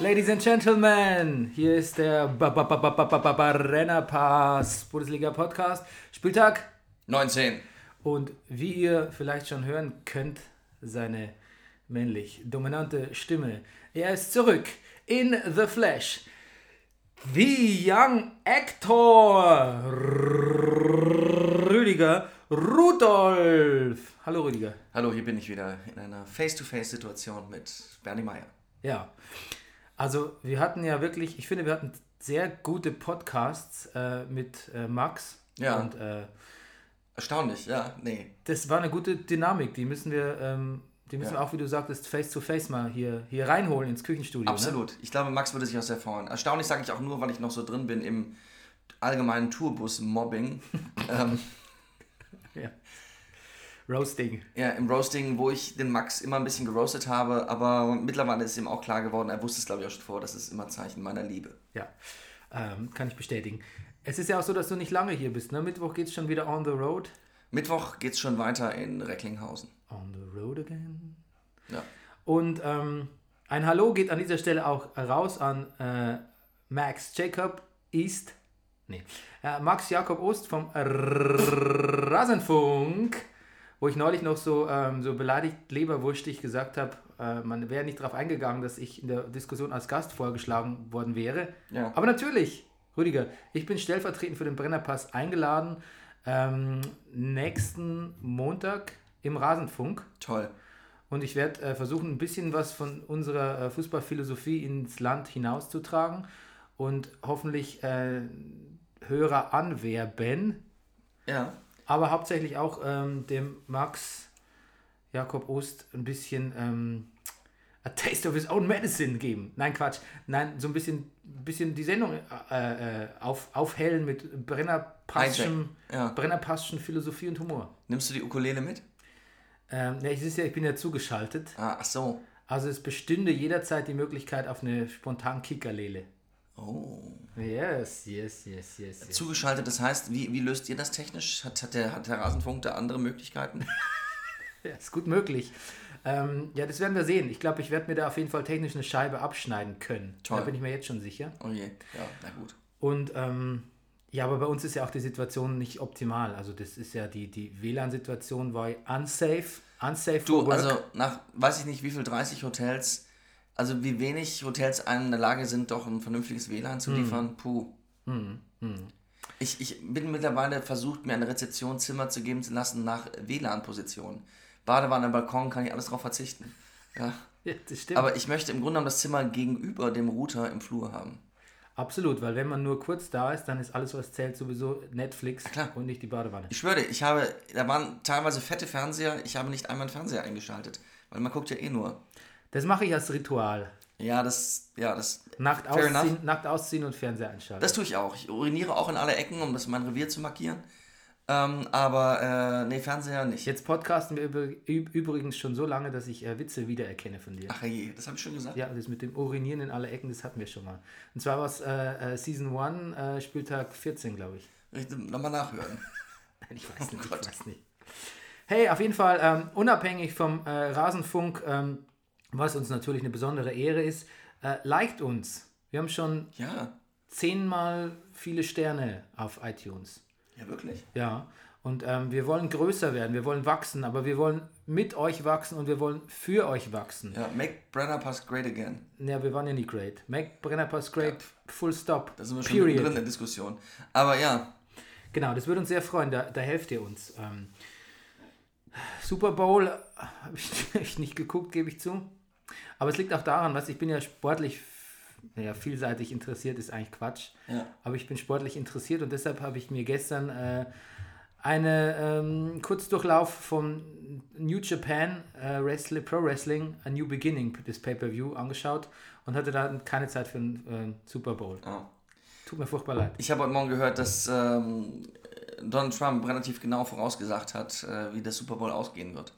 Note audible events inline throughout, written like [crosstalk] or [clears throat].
Ladies and Gentlemen, hier ist der Brennerpass Bundesliga Podcast, Spieltag 19. und wie ihr vielleicht schon hören könnt, seine männlich dominante Stimme. Er ist zurück in the flesh. The Young Actor Rüdiger Rudolf. Hallo Rüdiger. Hallo, hier bin ich wieder in einer Face-to-Face-Situation mit Bernie Meyer. Ja, also wir hatten ja wirklich, ich finde, wir hatten sehr gute Podcasts äh, mit äh, Max. Ja. Und äh, Erstaunlich, ja, nee. das war eine gute Dynamik. Die müssen wir, ähm, die müssen Ja. wir auch, wie du sagtest, face to face mal hier, hier reinholen ins Küchenstudio. Ne? Absolut. Ich glaube, Max würde sich auch sehr freuen. Erstaunlich sage ich auch nur, weil ich noch so drin bin im allgemeinen Tourbus-Mobbing. [laughs] ähm, Ja. Roasting. ja, im Roasting, wo ich den Max immer ein bisschen geroastet habe, aber mittlerweile ist ihm auch klar geworden, er wusste es glaube ich auch schon vor, das ist immer Zeichen meiner Liebe. Ja, ähm, kann ich bestätigen. Es ist ja auch so, dass du nicht lange hier bist. Ne? Mittwoch geht es schon wieder on the road. Mittwoch geht's schon weiter in Recklinghausen. On the road again. Ja. Und ähm, ein Hallo geht an dieser Stelle auch raus an äh, Max Jacob East. Nee. Äh, Max Jakob Ost vom Rasenfunk, wo ich neulich noch so, ähm, so beleidigt leberwurstig gesagt habe, äh, man wäre nicht darauf eingegangen, dass ich in der Diskussion als Gast vorgeschlagen worden wäre. Ja. Aber natürlich, Rüdiger, ich bin stellvertretend für den Brennerpass eingeladen. Ähm, nächsten Montag im Rasenfunk. Toll. Und ich werde äh, versuchen, ein bisschen was von unserer äh, Fußballphilosophie ins Land hinauszutragen und hoffentlich äh, Hörer anwerben, Ja. Aber hauptsächlich auch ähm, dem Max Jakob Ost ein bisschen ähm, a taste of his own medicine geben. Nein, Quatsch. Nein, so ein bisschen, bisschen die Sendung äh, äh, auf, aufhellen mit Brennerpasschen, Ja. Brennerpasschen Philosophie und Humor. Nimmst du die Ukulele mit? Ähm, ja, ich, ist ja, ich bin ja zugeschaltet. Ah, ach so. Also es bestünde jederzeit die Möglichkeit auf eine spontan Kickerlele. Oh. Yes, yes, yes, yes. yes. Zugeschaltet, das heißt, wie, wie löst ihr das technisch? Hat, hat, der, hat der Rasenfunk da andere Möglichkeiten? [laughs] Ja, ist gut möglich. Ähm, ja, das werden wir sehen. Ich glaube, ich werde mir da auf jeden Fall technisch eine Scheibe abschneiden können. Toll. Da bin ich mir jetzt schon sicher. Oh je, ja, na gut. Und ähm, ja, aber bei uns ist ja auch die Situation nicht optimal. Also das ist ja die, die WLAN-Situation war unsafe. Unsafe Du, also nach, weiß ich nicht, wie viel, 30 Hotels, also wie wenig Hotels einem in der Lage sind, doch ein vernünftiges WLAN Hm. zu liefern, puh. Ich, ich bin mittlerweile versucht, mir ein Rezeptionszimmer zu geben zu lassen nach WLAN-Position. Badewanne, Balkon, kann ich alles drauf verzichten. Ja. ja, das stimmt. Aber ich möchte im Grunde genommen das Zimmer gegenüber dem Router im Flur haben. Absolut, weil wenn man nur kurz da ist, dann ist alles, was zählt, sowieso Netflix klar. und nicht die Badewanne. Ich schwöre, ich habe, da waren teilweise fette Fernseher, ich habe nicht einmal einen Fernseher eingeschaltet. Weil man guckt ja eh nur. Das mache ich als Ritual. Ja, das, ja, das, Nackt Fair enough. ausziehen, ausziehen und Fernseher einschalten. das tue ich auch. Ich uriniere auch in alle Ecken, um das mein Revier zu markieren. Ähm, aber äh, nee, Fernseher nicht. Jetzt podcasten wir übrigens schon so lange, dass ich äh, Witze wiedererkenne von dir. Ach je, das habe ich schon gesagt. Ja, das mit dem Urinieren in alle Ecken, das hatten wir schon mal. Und zwar war es äh, äh, Season 1, äh, Spieltag 14, glaube ich. Nochmal nachhören. [laughs] Ich weiß nicht, Gott. ich weiß nicht. Hey, auf jeden Fall, ähm, unabhängig vom äh, Rasenfunk, ähm, was uns natürlich eine besondere Ehre ist, äh, liked uns. Wir haben schon Ja, zehnmal viele Sterne auf iTunes. ja wirklich. Ja, und ähm, wir wollen größer werden, wir wollen wachsen, aber wir wollen mit euch wachsen und wir wollen für euch wachsen. Ja, make Brenner Pass great again. Ja, wir waren ja nie great. Make Brennerpass great, full stop. Da sind wir schon Period. drin in der Diskussion. Aber ja, Genau, das würde uns sehr freuen, da, da helft ihr uns. Ähm, Super Bowl habe ich [laughs] nicht geguckt, gebe ich zu. Aber es liegt auch daran, was ich bin ja sportlich, naja, vielseitig interessiert, ist eigentlich Quatsch. Ja. Aber ich bin sportlich interessiert und deshalb habe ich mir gestern äh, eine ähm, Kurzdurchlauf von New Japan äh, Wrestling, Pro Wrestling, A New Beginning, das Pay-Per-View, angeschaut und hatte da keine Zeit für einen äh, Super Bowl. ja. Tut mir furchtbar leid. ich habe heute Morgen gehört, dass ähm, Donald Trump relativ genau vorausgesagt hat, äh, wie der Super Bowl ausgehen wird.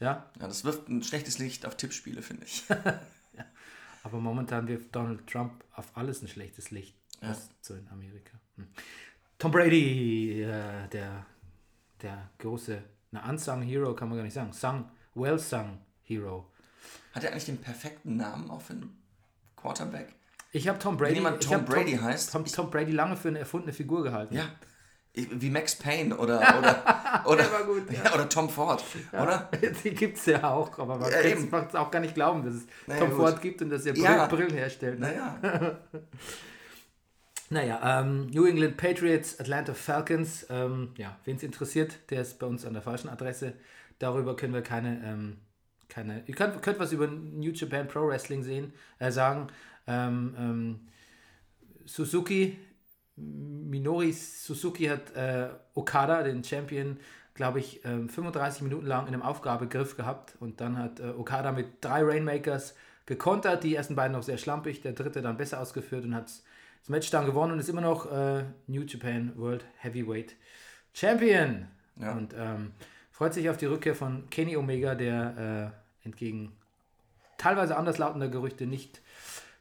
Ja, Ja, das wirft ein schlechtes Licht auf Tippspiele, finde ich. [laughs] Aber momentan wirft Donald Trump auf alles ein schlechtes Licht. Ja. So in Amerika. Hm. Tom Brady, äh, der, der große, na, unsung Hero kann man gar nicht sagen. Sung, well sung Hero. Hat er eigentlich den perfekten Namen auch für einen Quarterback? Ich habe Tom Brady. jemand ich Tom Brady heißt, Tom, Tom Brady lange für eine erfundene Figur gehalten. Ja. Wie Max Payne oder, [laughs] oder, oder, gut, ja. ja, [laughs] oder Tom Ford, oder? [laughs] Die gibt es ja auch, aber man Ja, kann eben. es auch gar nicht glauben, dass es Naja, Tom gut. Ford gibt und dass er Brill, Ja. Brillen herstellt. ne? Naja, Naja, ähm, New England Patriots, Atlanta Falcons, ähm, ja, wen es interessiert, der ist bei uns an der falschen Adresse. Darüber können wir keine, ähm, keine, ihr könnt, könnt was über New Japan Pro Wrestling sehen, äh, sagen. Ähm, ähm, Suzuki, Minori Suzuki hat äh, Okada, den Champion, glaube ich, ähm, 35 Minuten lang in einem Aufgabegriff gehabt und dann hat äh, Okada mit drei Rainmakers gekontert, die ersten beiden noch sehr schlampig, der dritte dann besser ausgeführt und hat das Match dann gewonnen und ist immer noch äh, New Japan World Heavyweight Champion. Ja. Und ähm, freut sich auf die Rückkehr von Kenny Omega, der äh, entgegen teilweise anderslautender Gerüchte nicht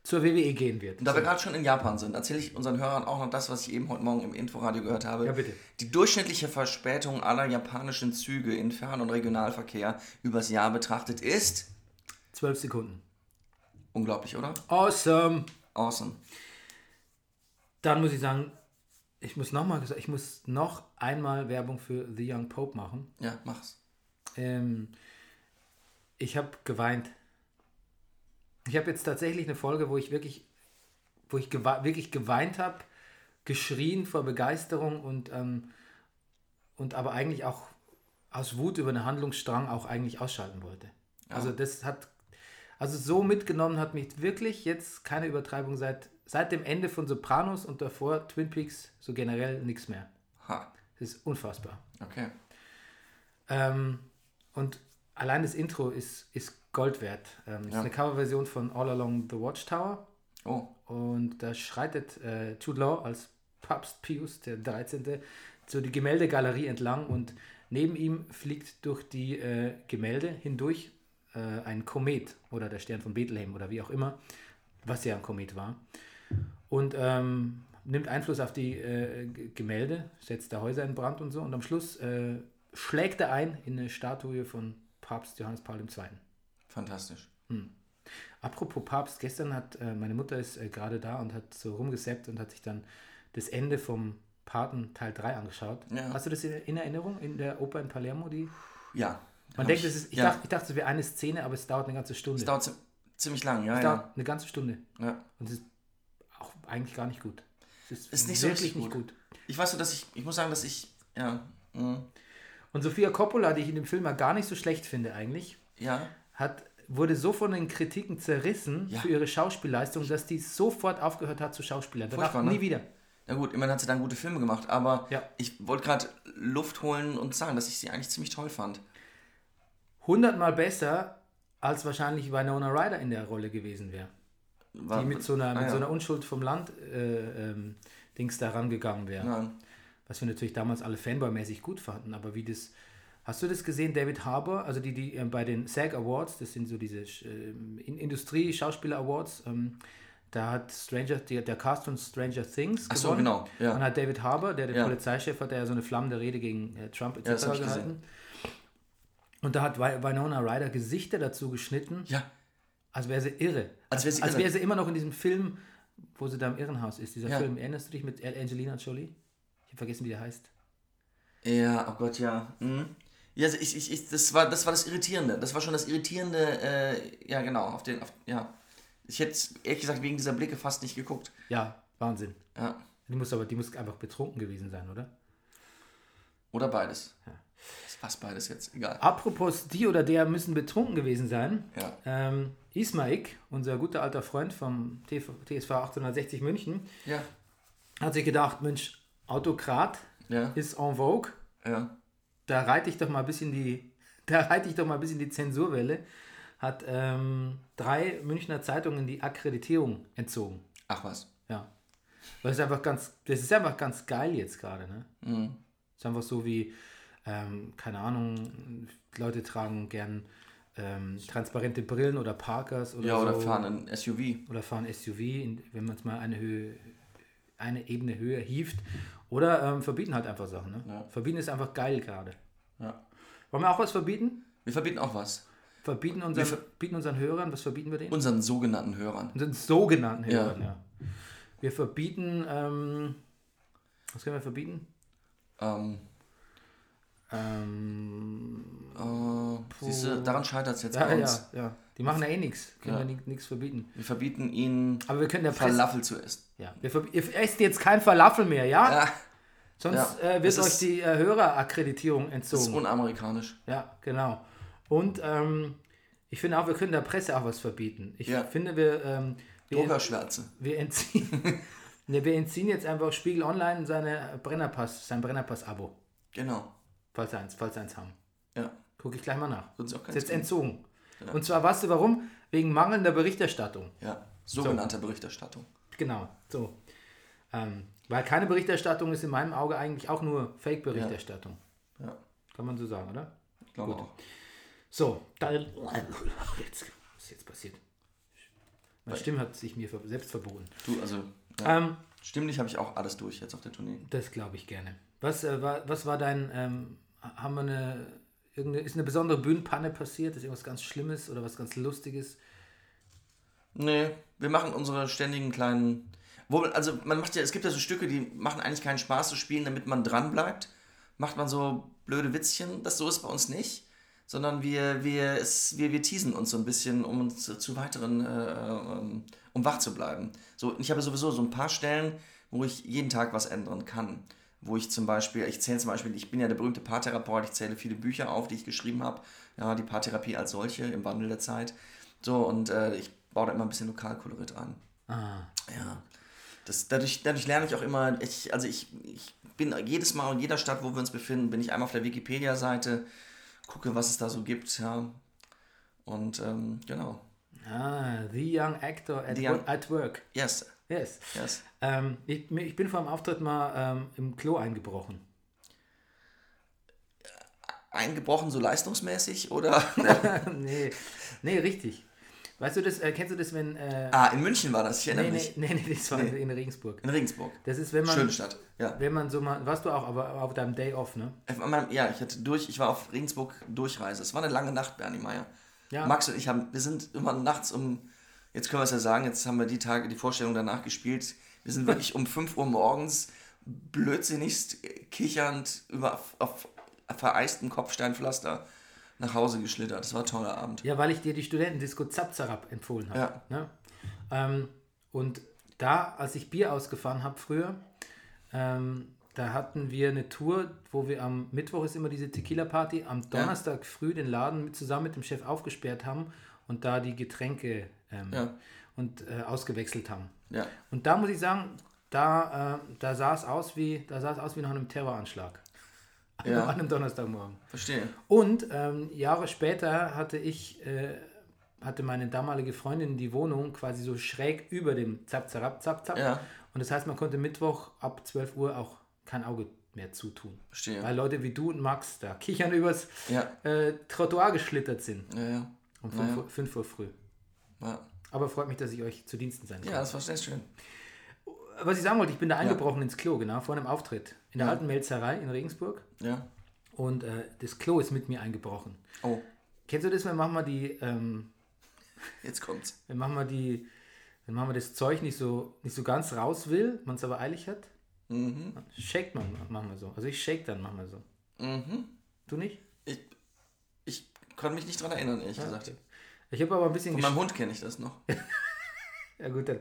zur WWE gehen wird. und da wir gerade schon in Japan sind, erzähle ich unseren Hörern auch noch das, was ich eben heute Morgen im Inforadio gehört habe. Ja, bitte. Die durchschnittliche Verspätung aller japanischen Züge in Fern- und Regionalverkehr übers Jahr betrachtet ist Zwölf Sekunden. unglaublich, oder? Awesome. Awesome. Dann muss ich sagen, ich muss noch mal, ich muss noch einmal Werbung für The Young Pope machen. Ja, mach's. Ähm, ich habe geweint. Ich habe jetzt tatsächlich eine Folge, wo ich wirklich, wo ich gewe wirklich geweint habe, geschrien vor Begeisterung und, ähm, und aber eigentlich auch aus Wut über einen Handlungsstrang auch eigentlich ausschalten wollte. Also das hat, also so mitgenommen hat mich wirklich jetzt keine Übertreibung seit, seit dem Ende von Sopranos und davor Twin Peaks so generell nichts mehr. Ha, Das ist unfassbar. okay. Ähm, und allein das Intro ist, ist Gold wert. Ähm, Das ist Ja. eine Coverversion von All Along the Watchtower. Oh, Und da schreitet äh, Jude Law als Papst Pius der 13. so die Gemäldegalerie entlang und neben ihm fliegt durch die äh, Gemälde hindurch äh, ein Komet oder der Stern von Bethlehem oder wie auch immer, was ja ein Komet war. Und ähm, nimmt Einfluss auf die äh, Gemälde, setzt da Häuser in Brand und so. Und am Schluss äh, schlägt er ein in eine Statue von Papst Johannes Paul II. Fantastisch. Apropos Papst, gestern hat äh, meine Mutter ist äh, gerade da und hat so rumgesappt und hat sich dann das Ende vom Paten Teil 3 angeschaut. Ja. Hast du das in, in Erinnerung in der Oper in Palermo? Die? Ja. Man denkt, es ist, ich, ja. dachte, ich dachte, es wäre eine Szene, aber es dauert eine ganze Stunde. Es dauert zi- ziemlich lang, ja, Es ja. dauert eine ganze Stunde. ja. Und es ist auch eigentlich gar nicht gut. Es ist, Ist nicht so wirklich richtig nicht gut. Ich weiß so, dass ich, ich muss sagen, dass ich, ja, mm, Und Sofia Coppola, die ich in dem Film mal gar nicht so schlecht finde eigentlich, ja, hat, wurde so von den Kritiken zerrissen Ja. für ihre Schauspielleistung, dass die sofort aufgehört hat zu schauspielern. Danach Furchtbar, ne? nie wieder. na gut, immerhin hat sie dann gute Filme gemacht, aber Ja. ich wollte gerade Luft holen und sagen, dass ich sie eigentlich ziemlich toll fand. hundertmal besser, als wahrscheinlich Winona Ryder in der Rolle gewesen wäre. War, Die mit so einer, ah, mit ja. so einer Unschuld vom Land äh, ähm, Dings da rangegangen wäre. Was wir natürlich damals alle Fanboy-mäßig gut fanden, aber wie das, hast du das gesehen, David Harbour, also die, die äh, bei den SAG Awards, das sind so diese äh, In- Industrie-Schauspieler-Awards, ähm, da hat Stranger, der, der Cast von Stranger Things Ach so, gewonnen. genau, ja. Und hat David Harbour, der der Ja. Polizeichef hat, der ja so eine flammende Rede gegen äh, Trump etc. Ja, gehalten. Und da hat Wi- Winona Ryder Gesichter dazu geschnitten, Ja, als wäre sie irre. Als wäre sie als wäre sie immer noch in diesem Film, wo sie da im Irrenhaus ist. Dieser Ja. Film, erinnerst du dich mit Angelina Jolie? Ich habe vergessen, wie der heißt. Ja, oh Gott, ja. Mhm. Ja, also ich, ich, ich, das, war, das war das Irritierende. Das war schon das Irritierende, äh, ja genau, auf den, auf, ja. Ich hätte ehrlich gesagt wegen dieser Blicke fast nicht geguckt. Ja, Wahnsinn. Ja. Die muss aber, die muss einfach betrunken gewesen sein, oder? Oder beides. Ist fast beides jetzt, egal. Apropos, die oder der müssen betrunken gewesen sein. Ja. Ähm, Ismaik, unser guter alter Freund vom TV, TSV 860 München, Ja. hat sich gedacht, Mensch, Autokrat Ja. ist en vogue. Ja. Da reite ich doch mal ein bisschen die, [laughs] da reite ich doch mal ein bisschen die Zensurwelle, hat ähm, drei Münchner Zeitungen die Akkreditierung entzogen. Ach was. Ja. Weil es einfach ganz, das ist einfach ganz geil jetzt gerade, ne? Mhm. Es ist einfach so wie, ähm, keine Ahnung, Leute tragen gern ähm, transparente Brillen oder Parkers oder Ja, so. oder fahren ein SUV. Oder fahren SUV, wenn man es mal eine Höhe, eine Ebene höher hieft. Oder ähm, verbieten halt einfach Sachen. Ne? Ja. Verbieten ist einfach geil gerade. Ja. Wollen wir auch was verbieten? Wir verbieten auch was. Verbieten unseren, ver- bieten unseren Hörern, was verbieten wir denen? Unseren sogenannten Hörern. Unseren sogenannten Ja. Hörern, ja. Wir verbieten, ähm, was können wir verbieten? Ähm, Ähm, äh, siehst du, daran scheitert es jetzt ja, bei ja, uns. ja. Die machen ja eh nichts. Können Ja. wir nichts verbieten. Wir verbieten ihnen Aber wir können der Presse. Falafel zu essen. Ja. Wir ihr esst jetzt kein Falafel mehr, ja? Ja, Sonst ja. äh, wird euch die äh, Hörerakkreditierung das ist entzogen. unamerikanisch. Ja, genau. Und ähm, ich finde auch, wir können der Presse auch was verbieten. Ich Ja. finde, wir, ähm, wir, Druckerschwärze. wir, entziehen, [laughs] ne, wir entziehen jetzt einfach Spiegel Online seine Brennerpass, sein Brennerpass-Abo. Genau. Falls eins, falls eins haben. Ja. Gucke ich gleich mal nach. Sie auch Ist jetzt tun. entzogen. Ja. Und zwar, weißt du warum? Wegen mangelnder Berichterstattung. Ja. Sogenannte Berichterstattung. Genau, so. Ähm, weil keine Berichterstattung ist in meinem Auge eigentlich auch nur Fake-Berichterstattung. Ja. Kann man so sagen, oder? Ich glaube Gut. auch. So, dann. [laughs] Jetzt, was ist jetzt passiert? Meine Stimme hat sich mir selbst verboten. Du, also, ja. Ähm, stimmlich habe ich auch alles durch jetzt auf der Tournee. das glaube ich gerne. Was, äh, war, was war dein. Ähm, haben wir eine. Irgendeine, ist eine besondere Bühnenpanne passiert? Ist irgendwas ganz Schlimmes oder was ganz Lustiges? Nee, wir machen unsere ständigen kleinen. Wo, also man macht ja, es gibt ja so Stücke, die machen eigentlich keinen Spaß zu spielen, damit man dran bleibt. Macht man so blöde Witzchen, das so ist bei uns nicht. Sondern wir, wir, es, wir, wir teasen uns so ein bisschen, um uns zu, weiteren, äh, ähm, um wach zu bleiben. So, ich habe sowieso so ein paar Stellen, wo ich jeden Tag was ändern kann. Wo ich zum Beispiel, ich zähle zum Beispiel, ich bin ja der berühmte Paartherapeut, ich zähle viele Bücher auf, die ich geschrieben habe. Ja, die Paartherapie als solche im Wandel der Zeit. So, und äh, ich baue da immer ein bisschen Lokalkolorit ein. Ah, Ja. Das, dadurch, dadurch lerne ich auch immer, ich, also ich, ich bin jedes Mal in jeder Stadt, wo wir uns befinden, bin ich einmal auf der Wikipedia-Seite, gucke, was es da so gibt, ja. Und ähm, genau. ah The Young Actor at, The Young- at Work. Yes, Yes. yes. Ähm, ich, ich bin vor dem Auftritt mal ähm, im Klo eingebrochen. Eingebrochen so leistungsmäßig oder? [laughs] nee, nee, richtig. Weißt du das, äh, kennst du das, wenn. Äh, ah, in München war das, ich erinnere nee, mich. nee, nee, das war Nee. in Regensburg. In Regensburg. Das ist, wenn man. Schöne Stadt, ja. Wenn man so mal. Warst du auch, aber auf deinem Day off, ne? Meinem- Ja, ich hatte durch, ich war auf Regensburg Durchreise. Es war eine lange Nacht, Bernie Meyer. Ja. Max und ich haben, wir sind immer nachts um, jetzt können wir es ja sagen, jetzt haben wir die Tage, die Vorstellung danach gespielt. Wir sind wirklich um 5 Uhr morgens blödsinnigst kichernd über auf, auf vereisten Kopfsteinpflaster nach Hause geschlittert. Das war ein toller Abend. Ja, weil ich dir die Studentendisco Zapzarab empfohlen habe. Ja. Ne? Ähm, und da, als ich Bier ausgefahren habe früher, ähm, da hatten wir eine Tour, wo wir am Mittwoch ist immer diese Tequila-Party, am Donnerstag früh den Laden mit, zusammen mit dem Chef aufgesperrt haben und da die Getränke ähm, Ja. und äh, ausgewechselt haben. Ja. Und da muss ich sagen, da, äh, da sah es aus wie, da sah es aus wie nach einem Terroranschlag. [laughs] Ja. An einem Donnerstagmorgen. Verstehe. Und ähm, Jahre später hatte ich, äh, hatte meine damalige Freundin die Wohnung quasi so schräg über dem Zap, Zap, Zap, Zap. Ja. Und das heißt, man konnte Mittwoch ab 12 Uhr auch kein Auge mehr zutun. Verstehe. Weil Leute wie du und Max da kichern übers Ja, äh, Trottoir geschlittert sind. ja, ja. Um 5 Naja. Uhr, Uhr früh. Ja, Aber freut mich, dass ich euch zu Diensten sein kann. ja das war sehr schön. Was ich sagen wollte, ich bin da eingebrochen ins Klo, genau, vor einem Auftritt. In der alten Melzerei in Regensburg. Ja. Und äh, das Klo ist mit mir eingebrochen. Oh, Kennst du das, wenn manchmal die, ähm, jetzt kommt's. wenn manchmal die, wenn manchmal das Zeug nicht so, nicht so ganz raus will, man es aber eilig hat? Mhm. Shakt man manchmal so. Also ich shake dann manchmal so. Mhm. Du nicht? Ich, ich konnte mich nicht dran erinnern, ehrlich gesagt. okay. Ich habe aber ein bisschen Von meinem Hund kenne ich das noch. [laughs] Ja gut, dann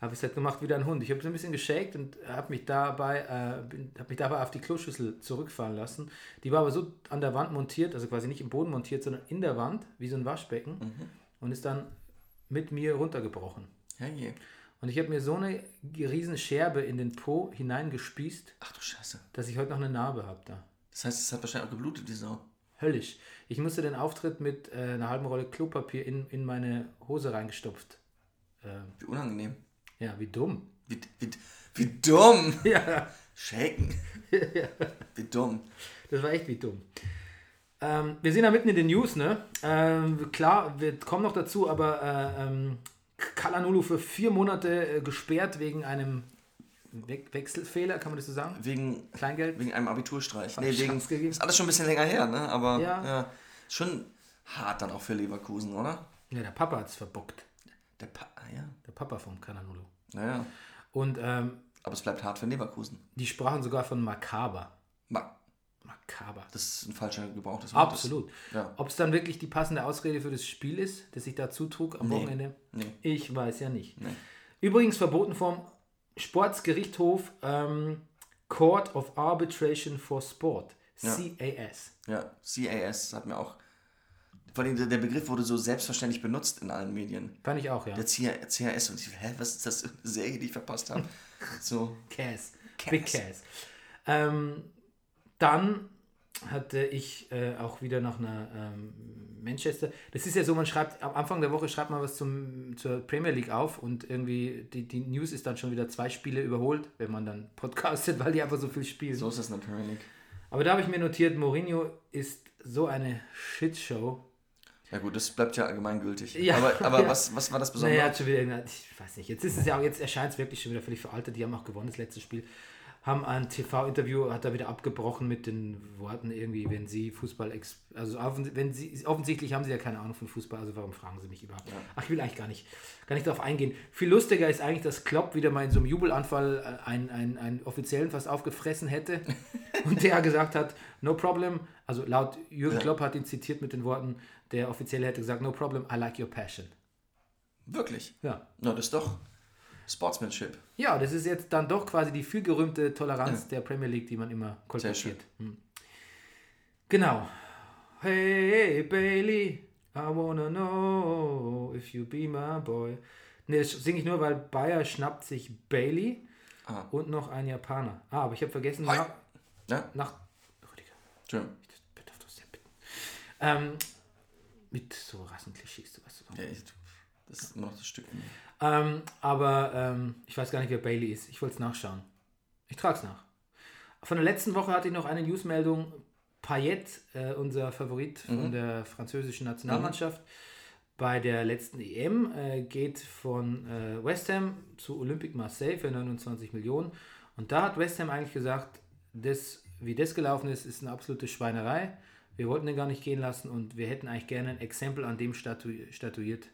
habe ich es halt gemacht wie ein Hund. Ich habe so ein bisschen geshakt und habe mich dabei, äh, hab mich dabei auf die Kloschüssel zurückfallen lassen. Die war aber so an der Wand montiert, also quasi nicht im Boden montiert, sondern in der Wand, wie so ein Waschbecken und ist dann mit mir runtergebrochen. Ja, je. Und ich habe mir so eine riesen Scherbe in den Po hineingespießt, Ach du Scheiße. dass ich heute noch eine Narbe habe da. Das heißt, es hat wahrscheinlich auch geblutet, die Sau. Höllisch. Ich musste den Auftritt mit äh, einer halben Rolle Klopapier in, in meine Hose reingestopft. Ähm, Wie unangenehm. ja, wie dumm. Wie, wie, wie dumm. [laughs] Ja. Shaken. [laughs] Wie dumm. Das war echt wie dumm. Ähm, wir sind ja mitten in den News, ne? Ähm, klar, wir kommen noch dazu, aber äh, ähm, Kalanulu für vier Monate äh, gesperrt wegen einem We Wechselfehler, kann man das so sagen? Wegen, Kleingeld? wegen einem Abiturstreich. Nee, wegen. Ist alles schon ein bisschen länger her, ne? Aber Ja. ja. schon hart dann auch für Leverkusen, oder? Ja, der Papa hat es verbockt. Der pa ah, ja. Der Papa vom Kalanulu. Naja. Und ähm, Aber es bleibt hart für Leverkusen. die sprachen sogar von makaber. Ma Makaber. das ist ein falscher Gebrauch des Wortes. Absolut. Ja. Ob es dann wirklich die passende Ausrede für das Spiel ist, das sich da zutrug am Nee. Wochenende? Nee. Ich weiß ja nicht. Nee. Übrigens verboten vom Sportsgerichtshof ähm, Court of Arbitration for Sport. CAS. Ja, CAS hat mir auch. Vor allem der- der Begriff wurde so selbstverständlich benutzt in allen Medien. Fand ich auch, ja. Der CAS und ich, hä, was ist das für eine Serie, die ich verpasst habe? [laughs] So, CAS. Cas. Big CAS. Ähm, dann hatte ich äh, auch wieder nach einer ähm, Manchester. Das ist ja so, man schreibt, am Anfang der Woche schreibt man was zum, zur Premier League auf und irgendwie die, die News ist dann schon wieder zwei Spiele überholt, wenn man dann [laughs] podcastet, weil die einfach so viel spielen. so ist das in der Premier League. Aber da habe ich mir notiert, Mourinho ist so eine Shitshow. Ja gut, das bleibt ja allgemeingültig. Ja, aber aber [laughs] ja. was, was war das Besondere? Naja, schon wieder ich weiß nicht, jetzt ist es ja auch, jetzt erscheint es wirklich schon wieder völlig veraltet. Die haben auch gewonnen, das letzte Spiel. Haben ein TV-Interview, hat er wieder abgebrochen mit den Worten irgendwie, wenn sie Fußball, also wenn sie, offensichtlich haben sie ja keine Ahnung von Fußball, also warum fragen sie mich überhaupt? Ach, ich will eigentlich gar nicht, gar nicht darauf eingehen. Viel lustiger ist eigentlich, dass Klopp wieder mal in so einem Jubelanfall äh, einen, einen, einen Offiziellen fast aufgefressen hätte [laughs] und der gesagt hat, no problem, also laut Jürgen Ja. Klopp hat ihn zitiert mit den Worten, der Offizielle hätte gesagt, no problem, I like your passion. Wirklich? Ja. Na, das ist doch Sportsmanship. Ja, das ist jetzt dann doch quasi die vielgerühmte Toleranz der Premier League, die man immer kolportiert. Hm. Genau. Hey Bailey, I wanna know if you be my boy. Ne, das singe ich nur, weil Bayer schnappt sich Bailey Ah. und noch ein Japaner. Ah, aber ich habe vergessen, Hi. nach, Ja? nach Rüdiger, ich darf das sehr bitten. Ähm, mit so Rassenklischees, du weißt du. Ja, ich, das ist immer noch das Stück. Ähm, aber ähm, ich weiß gar nicht, wer Bailey ist. Ich wollte es nachschauen. Ich trage es nach. Von der letzten Woche hatte ich noch eine Newsmeldung. Payet, äh, unser Favorit von der französischen Nationalmannschaft, bei der letzten EM äh, geht von äh, West Ham zu Olympique Marseille für 29 Millionen. Und da hat West Ham eigentlich gesagt, das, wie das gelaufen ist, ist eine absolute Schweinerei. Wir wollten den gar nicht gehen lassen und wir hätten eigentlich gerne ein Exempel an dem statu statuiert,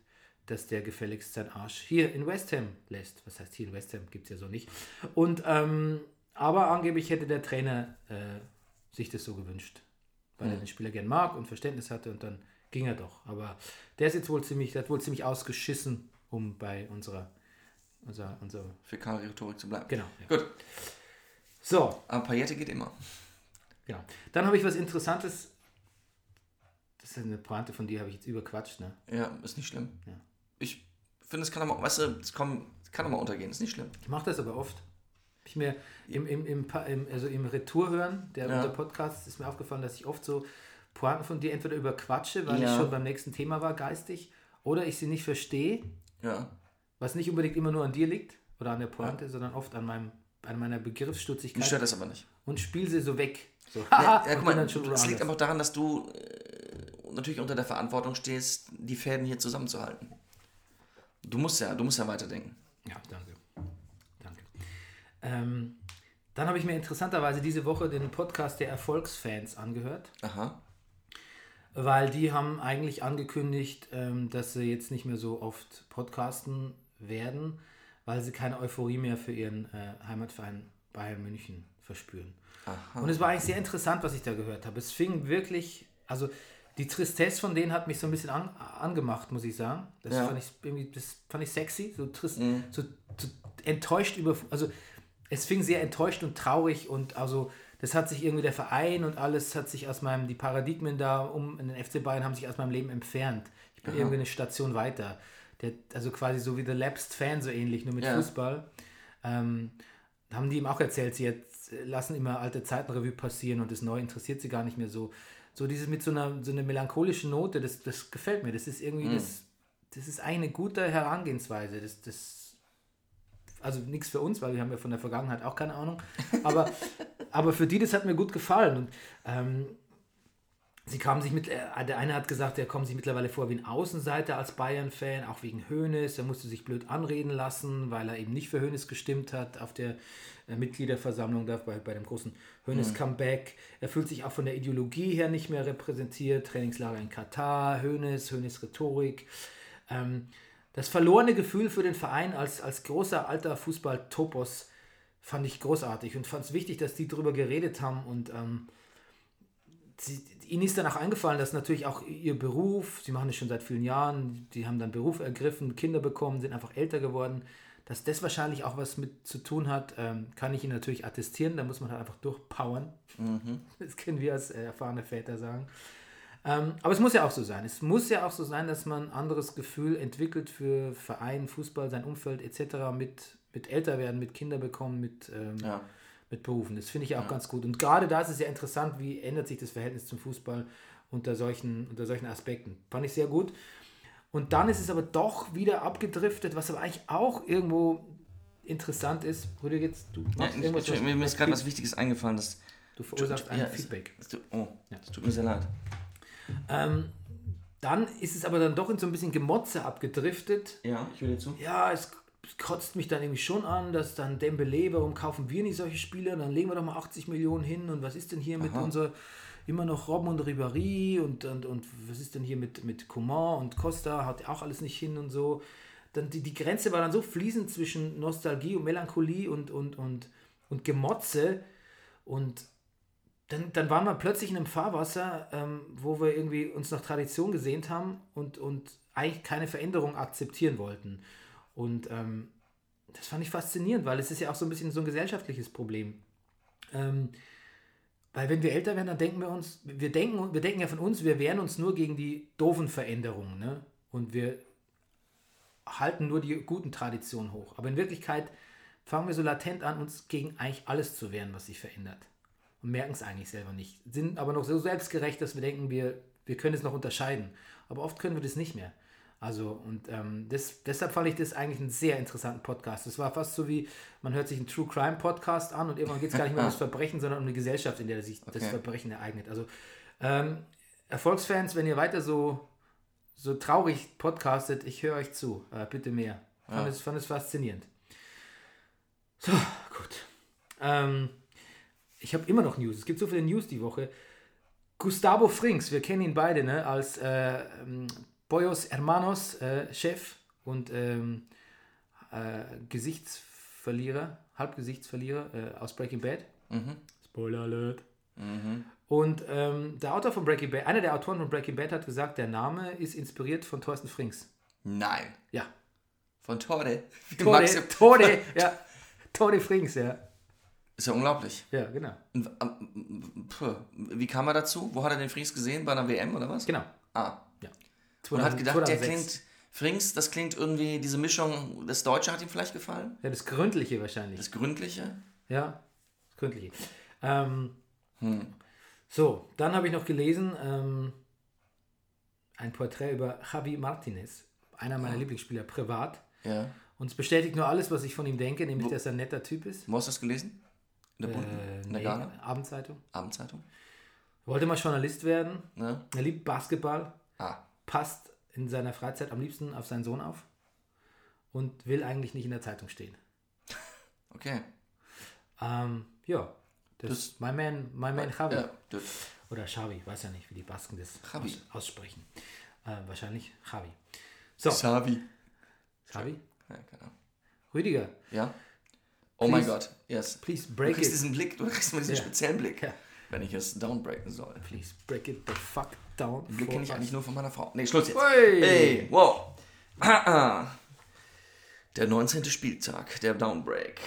dass der gefälligst seinen Arsch hier in West Ham lässt. Was heißt hier in West Ham? Gibt es ja so nicht. Und, ähm, aber angeblich hätte der Trainer äh, sich das so gewünscht, weil er den Spieler gern mag und Verständnis hatte und dann ging er doch. Aber der ist jetzt wohl ziemlich, der hat wohl ziemlich ausgeschissen, um bei unserer, unser, unser, Fäkalrhetorik zu bleiben. genau. Ja. Gut, So, aber Paillette geht immer. genau. Dann habe ich was Interessantes. Das ist eine Pointe von dir, habe ich jetzt überquatscht, ne? Ja, ist nicht schlimm. Ja. Ich finde, es kann auch mal, weißt du, es kann, kann auch mal untergehen, ist nicht schlimm. Ich mache das aber oft. Ich mir im, im, im, im, also im Retour hören, der Ja. unser Podcast, ist mir aufgefallen, dass ich oft so Pointen von dir entweder überquatsche, weil ich Ja. schon beim nächsten Thema war, geistig, oder ich sie nicht verstehe, Ja. was nicht unbedingt immer nur an dir liegt oder an der Pointe, sondern oft an meinem an meiner Mich Begriffsstutzigkeit stört das aber nicht. und spiele sie so weg. So, Ja, ja, guck mal, das liegt einfach daran, dass du äh, natürlich unter der Verantwortung stehst, die Fäden hier zusammenzuhalten. Du musst ja, du musst ja weiterdenken. Ja, danke. Danke. Ähm, dann habe ich mir interessanterweise diese Woche den Podcast der Erfolgsfans angehört, Aha. weil die haben eigentlich angekündigt, ähm, dass sie jetzt nicht mehr so oft podcasten werden, weil sie keine Euphorie mehr für ihren äh, Heimatverein Bayern München verspüren. Und es war eigentlich sehr interessant, was ich da gehört habe. Es fing wirklich, also die Tristesse von denen hat mich so ein bisschen an, angemacht, muss ich sagen. Das, Ja. fand ich irgendwie, das fand ich sexy, so, trist, so, so enttäuscht über, also es fing sehr enttäuscht und traurig und also das hat sich irgendwie der Verein und alles hat sich aus meinem, die Paradigmen da um in den FC Bayern haben sich aus meinem Leben entfernt. Ich bin irgendwie eine Station weiter. Der, also quasi so wie The Lapsed Fan, so ähnlich, nur mit Ja. Fußball. Ähm, haben die ihm auch erzählt, sie jetzt lassen immer alte Zeitenrevue passieren und das Neue interessiert sie gar nicht mehr so. So dieses mit so einer, so einer melancholischen Note, das, das gefällt mir. Das ist irgendwie, das, das ist eine gute Herangehensweise. Das, das, also nichts für uns, weil wir haben ja von der Vergangenheit auch keine Ahnung. Aber, [laughs] aber für die, das hat mir gut gefallen. Und ähm, sie kamen sich mit, äh, der eine hat gesagt, er kommt sich mittlerweile vor wie ein Außenseiter als Bayern-Fan, auch wegen Hoeneß. Er musste sich blöd anreden lassen, weil er eben nicht für Hoeneß gestimmt hat auf der äh, Mitgliederversammlung da bei, bei dem großen Hoeneß-Comeback. Er fühlt sich auch von der Ideologie her nicht mehr repräsentiert. Trainingslager in Katar, Hoeneß, Hoeneß Rhetorik. Ähm, das verlorene Gefühl für den Verein als, als großer alter Fußball-Topos fand ich großartig und fand es wichtig, dass die darüber geredet haben und ähm, sie, ihnen ist danach eingefallen, dass natürlich auch ihr Beruf, sie machen das schon seit vielen Jahren, die haben dann Beruf ergriffen, Kinder bekommen, sind einfach älter geworden, dass das wahrscheinlich auch was mit zu tun hat, ähm, kann ich ihnen natürlich attestieren, da muss man halt einfach durchpowern. [laughs] Das können wir als äh, erfahrene Väter sagen. Ähm, aber es muss ja auch so sein. Es muss ja auch so sein, dass man ein anderes Gefühl entwickelt für Verein, Fußball, sein Umfeld etc. mit, mit älter werden, mit Kinder bekommen, mit, ähm, Ja. Mit Berufen. Das finde ich ja auch ganz gut. Und gerade da ist es ja interessant, wie ändert sich das Verhältnis zum Fußball unter solchen, unter solchen Aspekten. Fand ich sehr gut. Und dann ist es aber doch wieder abgedriftet, was aber eigentlich auch irgendwo interessant ist. Rüdiger, jetzt du Ja, machst ich, irgendwas, mir ist gerade was Wichtiges eingefallen. Das, du verursachst ein ja, es- Feedback. es tut- oh, das tut mir sehr leid. Ähm, dann ist es aber dann doch in so ein bisschen Gemotze abgedriftet. Ja, ich höre dir zu. Ja, es kotzt mich dann irgendwie schon an, dass dann Dembele, warum kaufen wir nicht solche Spieler? Dann legen wir doch mal 80 Millionen hin und was ist denn hier mit unser immer noch Robben und Ribéry und, und, und was ist denn hier mit, mit Coman und Costa, hat auch alles nicht hin und so. Dann die, die Grenze war dann so fließend zwischen Nostalgie und Melancholie und, und, und, und Gemotze und dann, dann waren wir plötzlich in einem Fahrwasser, ähm, wo wir irgendwie uns nach Tradition gesehnt haben und, und eigentlich keine Veränderung akzeptieren wollten. Und ähm, das fand ich faszinierend, weil es ist ja auch so ein bisschen so ein gesellschaftliches Problem. Ähm, weil wenn wir älter werden, dann denken wir uns, wir denken, wir denken ja von uns, wir wehren uns nur gegen die doofen Veränderungen. Ne? Und wir halten nur die guten Traditionen hoch. Aber in Wirklichkeit fangen wir so latent an, uns gegen eigentlich alles zu wehren, was sich verändert. Und merken es eigentlich selber nicht. Sind aber noch so selbstgerecht, dass wir denken, wir, wir können es noch unterscheiden. Aber oft können wir das nicht mehr. Also, und ähm, das, deshalb fand ich das eigentlich einen sehr interessanten Podcast. Das war fast so wie, man hört sich einen True Crime Podcast an und irgendwann geht es gar nicht mehr um das [laughs] Verbrechen, sondern um die Gesellschaft, in der sich das Okay. Verbrechen ereignet. Also, ähm, Erfolgsfans, wenn ihr weiter so, so traurig podcastet, ich höre euch zu. Äh, bitte mehr. Fand, es, fand es faszinierend. So, gut. Ähm, ich habe immer noch News. Es gibt so viele News die Woche. Gustavo Frings, wir kennen ihn beide, ne, als äh, ähm, Boyos Hermanos äh, Chef und ähm, äh, Gesichtsverlierer, Halbgesichtsverlierer äh, aus Breaking Bad. Spoiler Alert. Und ähm, der Autor von Breaking Bad, einer der Autoren von Breaking Bad hat gesagt, der Name ist inspiriert von Thorsten Frings. Nein. Ja. Von Tode, [laughs] Max- Tode, [laughs] ja. Tode Frings, ja. Ist ja unglaublich. Ja, genau. Und, ähm, puh, Wie kam er dazu? Wo hat er den Frings gesehen? Bei einer WM oder was? Genau. Ah. Ja. Und hat gedacht, der 2006. klingt. Frings, das klingt irgendwie, diese Mischung, das Deutsche hat ihm vielleicht gefallen? Ja, das Gründliche wahrscheinlich. Das Gründliche? Ja, das Gründliche. Ähm, Hm. So, dann habe ich noch gelesen ähm, ein Porträt über Javi Martinez, einer meiner Lieblingsspieler privat. Ja. Und es bestätigt nur alles, was ich von ihm denke, nämlich, dass er ein netter Typ ist. Wo hast du das gelesen? In der Bunten? Äh, in der nee? Abendzeitung. Abendzeitung? Wollte mal Journalist werden. Ne? Er liebt Basketball. Ah, Passt in seiner Freizeit am liebsten auf seinen Sohn auf. Und will eigentlich nicht in der Zeitung stehen. [laughs] okay. Ähm, ja. Das, Das- ist my man, my man Javi. Ja, Oder Xavi, weiß ja nicht, wie die Basken das aus, aussprechen. Äh, wahrscheinlich Javi. So, Savi. Xavi. Ja, keine Ahnung. Rüdiger, Ja? Oh mein Gott, yes. please Du break kriegst it. diesen Blick, du kriegst mal diesen Ja. speziellen Blick, Ja. wenn ich es downbreaken soll. Please break it the fuck down. Den Blick kenne ich eigentlich nur von meiner Frau. Nee, Schluss jetzt. Ui. Ey, wow. [clears throat] Der 19. Spieltag, der Downbreak.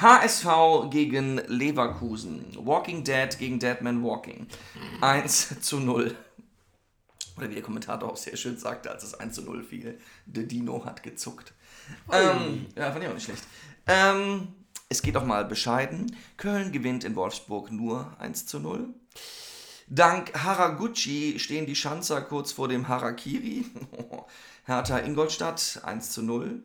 HSV gegen Leverkusen. Walking Dead gegen Deadman Walking. 1 zu 0. Oder wie der Kommentator auch sehr schön sagte, als es 1 zu 0 fiel. Der Dino hat gezuckt. Ähm, ja, fand ich auch nicht schlecht. Ähm, es geht auch mal bescheiden. Köln gewinnt in Wolfsburg nur 1 zu 0. Dank Haraguchi stehen die Schanzer kurz vor dem Harakiri. [laughs] Hertha Ingolstadt 1 zu 0.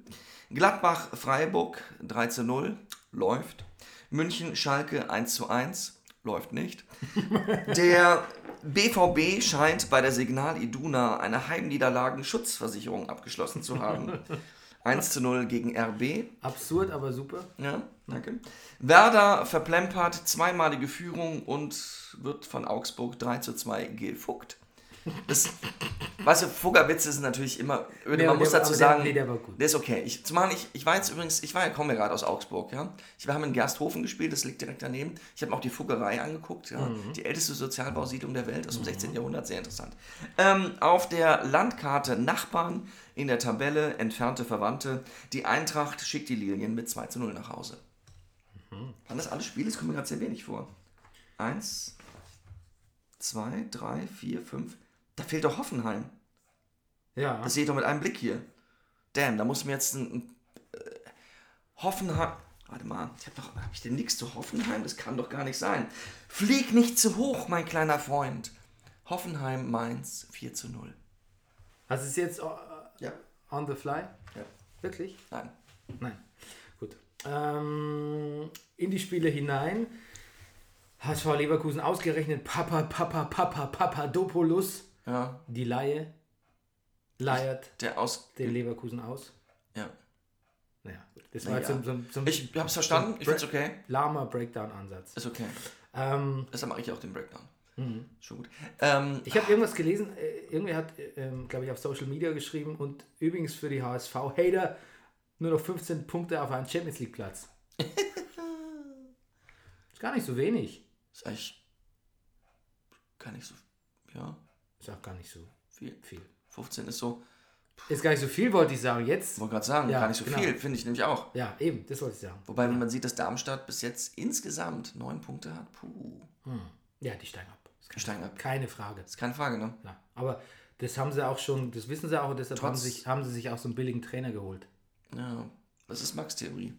Gladbach Freiburg 3 zu 0. Läuft. München Schalke 1 zu 1. Läuft nicht. [laughs] Der BVB scheint bei der Signal Iduna eine Heimniederlagenschutzversicherung abgeschlossen zu haben. [laughs] 1 zu 0 gegen RB. Absurd, aber super. Ja, danke. Werder verplempert zweimalige Führung und wird von Augsburg 3 zu 2 gefuckt. Das, weißt du, Fuggerwitze sind natürlich immer, Nee, man muss der- dazu aber der- sagen, nee, der war gut. der ist okay. Ich, zumal ich, ich war jetzt übrigens, ich war ja, komme ja gerade aus Augsburg, ja. Ich, wir haben in Gersthofen gespielt, das liegt direkt daneben. Ich habe mir auch die Fuggerei angeguckt, ja. Mhm. Die älteste Sozialbausiedlung der Welt aus dem 16. Jahrhundert, sehr interessant. Ähm, auf der Landkarte Nachbarn, in der Tabelle entfernte Verwandte. Die Eintracht schickt die Lilien mit 2 zu 0 nach Hause. Mhm. Waren das alle Spiele? Das kommt mir gerade sehr wenig vor. Eins, zwei, drei, vier, fünf. Da fehlt doch Hoffenheim. Ja. Das sehe ich doch mit einem Blick hier. Damn, da muss mir jetzt ein, ein äh, Hoffenheim. Warte mal, ich habe doch. Habe ich denn nichts zu Hoffenheim? Das kann doch gar nicht sein. Flieg nicht zu hoch, mein kleiner Freund. Hoffenheim Mainz 4 zu 0. Also es ist jetzt äh, Ja. on the fly? Ja. Wirklich? Nein. Nein. Ähm, in die Spiele hinein. HSV Leverkusen ausgerechnet Papa, Papa, Papa, Papadopoulos. Ja, Die Laie leiert der aus. den Leverkusen aus. Ja. Naja, gut. das war jetzt Ja. so, so, so ein Ich hab's verstanden, ich find's okay. lahmer Breakdown-Ansatz. Ist okay. Ähm, Deshalb mache ich auch den Breakdown. Schon gut. Ähm, ich habe irgendwas gelesen, äh, irgendwer hat, ähm, glaube ich, auf Social Media geschrieben und übrigens für die HSV-Hater nur noch 15 Punkte auf einen Champions League-Platz. [laughs] ist gar nicht so wenig. ist eigentlich gar nicht so. Ja, Ist auch gar nicht so viel. viel. 15 ist so. Ist gar nicht so viel, wollte ich sagen. Jetzt, Wollte gerade sagen, Ja, gar nicht so genau. viel, finde ich nämlich auch. ja, eben, das wollte ich sagen. Wobei, wenn man sieht, dass Darmstadt bis jetzt insgesamt neun Punkte hat, puh, Ja, die steigen ab. Die steigen ab. Keine Frage. Ist keine Frage, ne? Ja, aber das haben sie auch schon, das wissen sie auch und deshalb haben, Trotz- sich, haben sie sich auch so einen billigen Trainer geholt. Ja, das ist Max Theorie.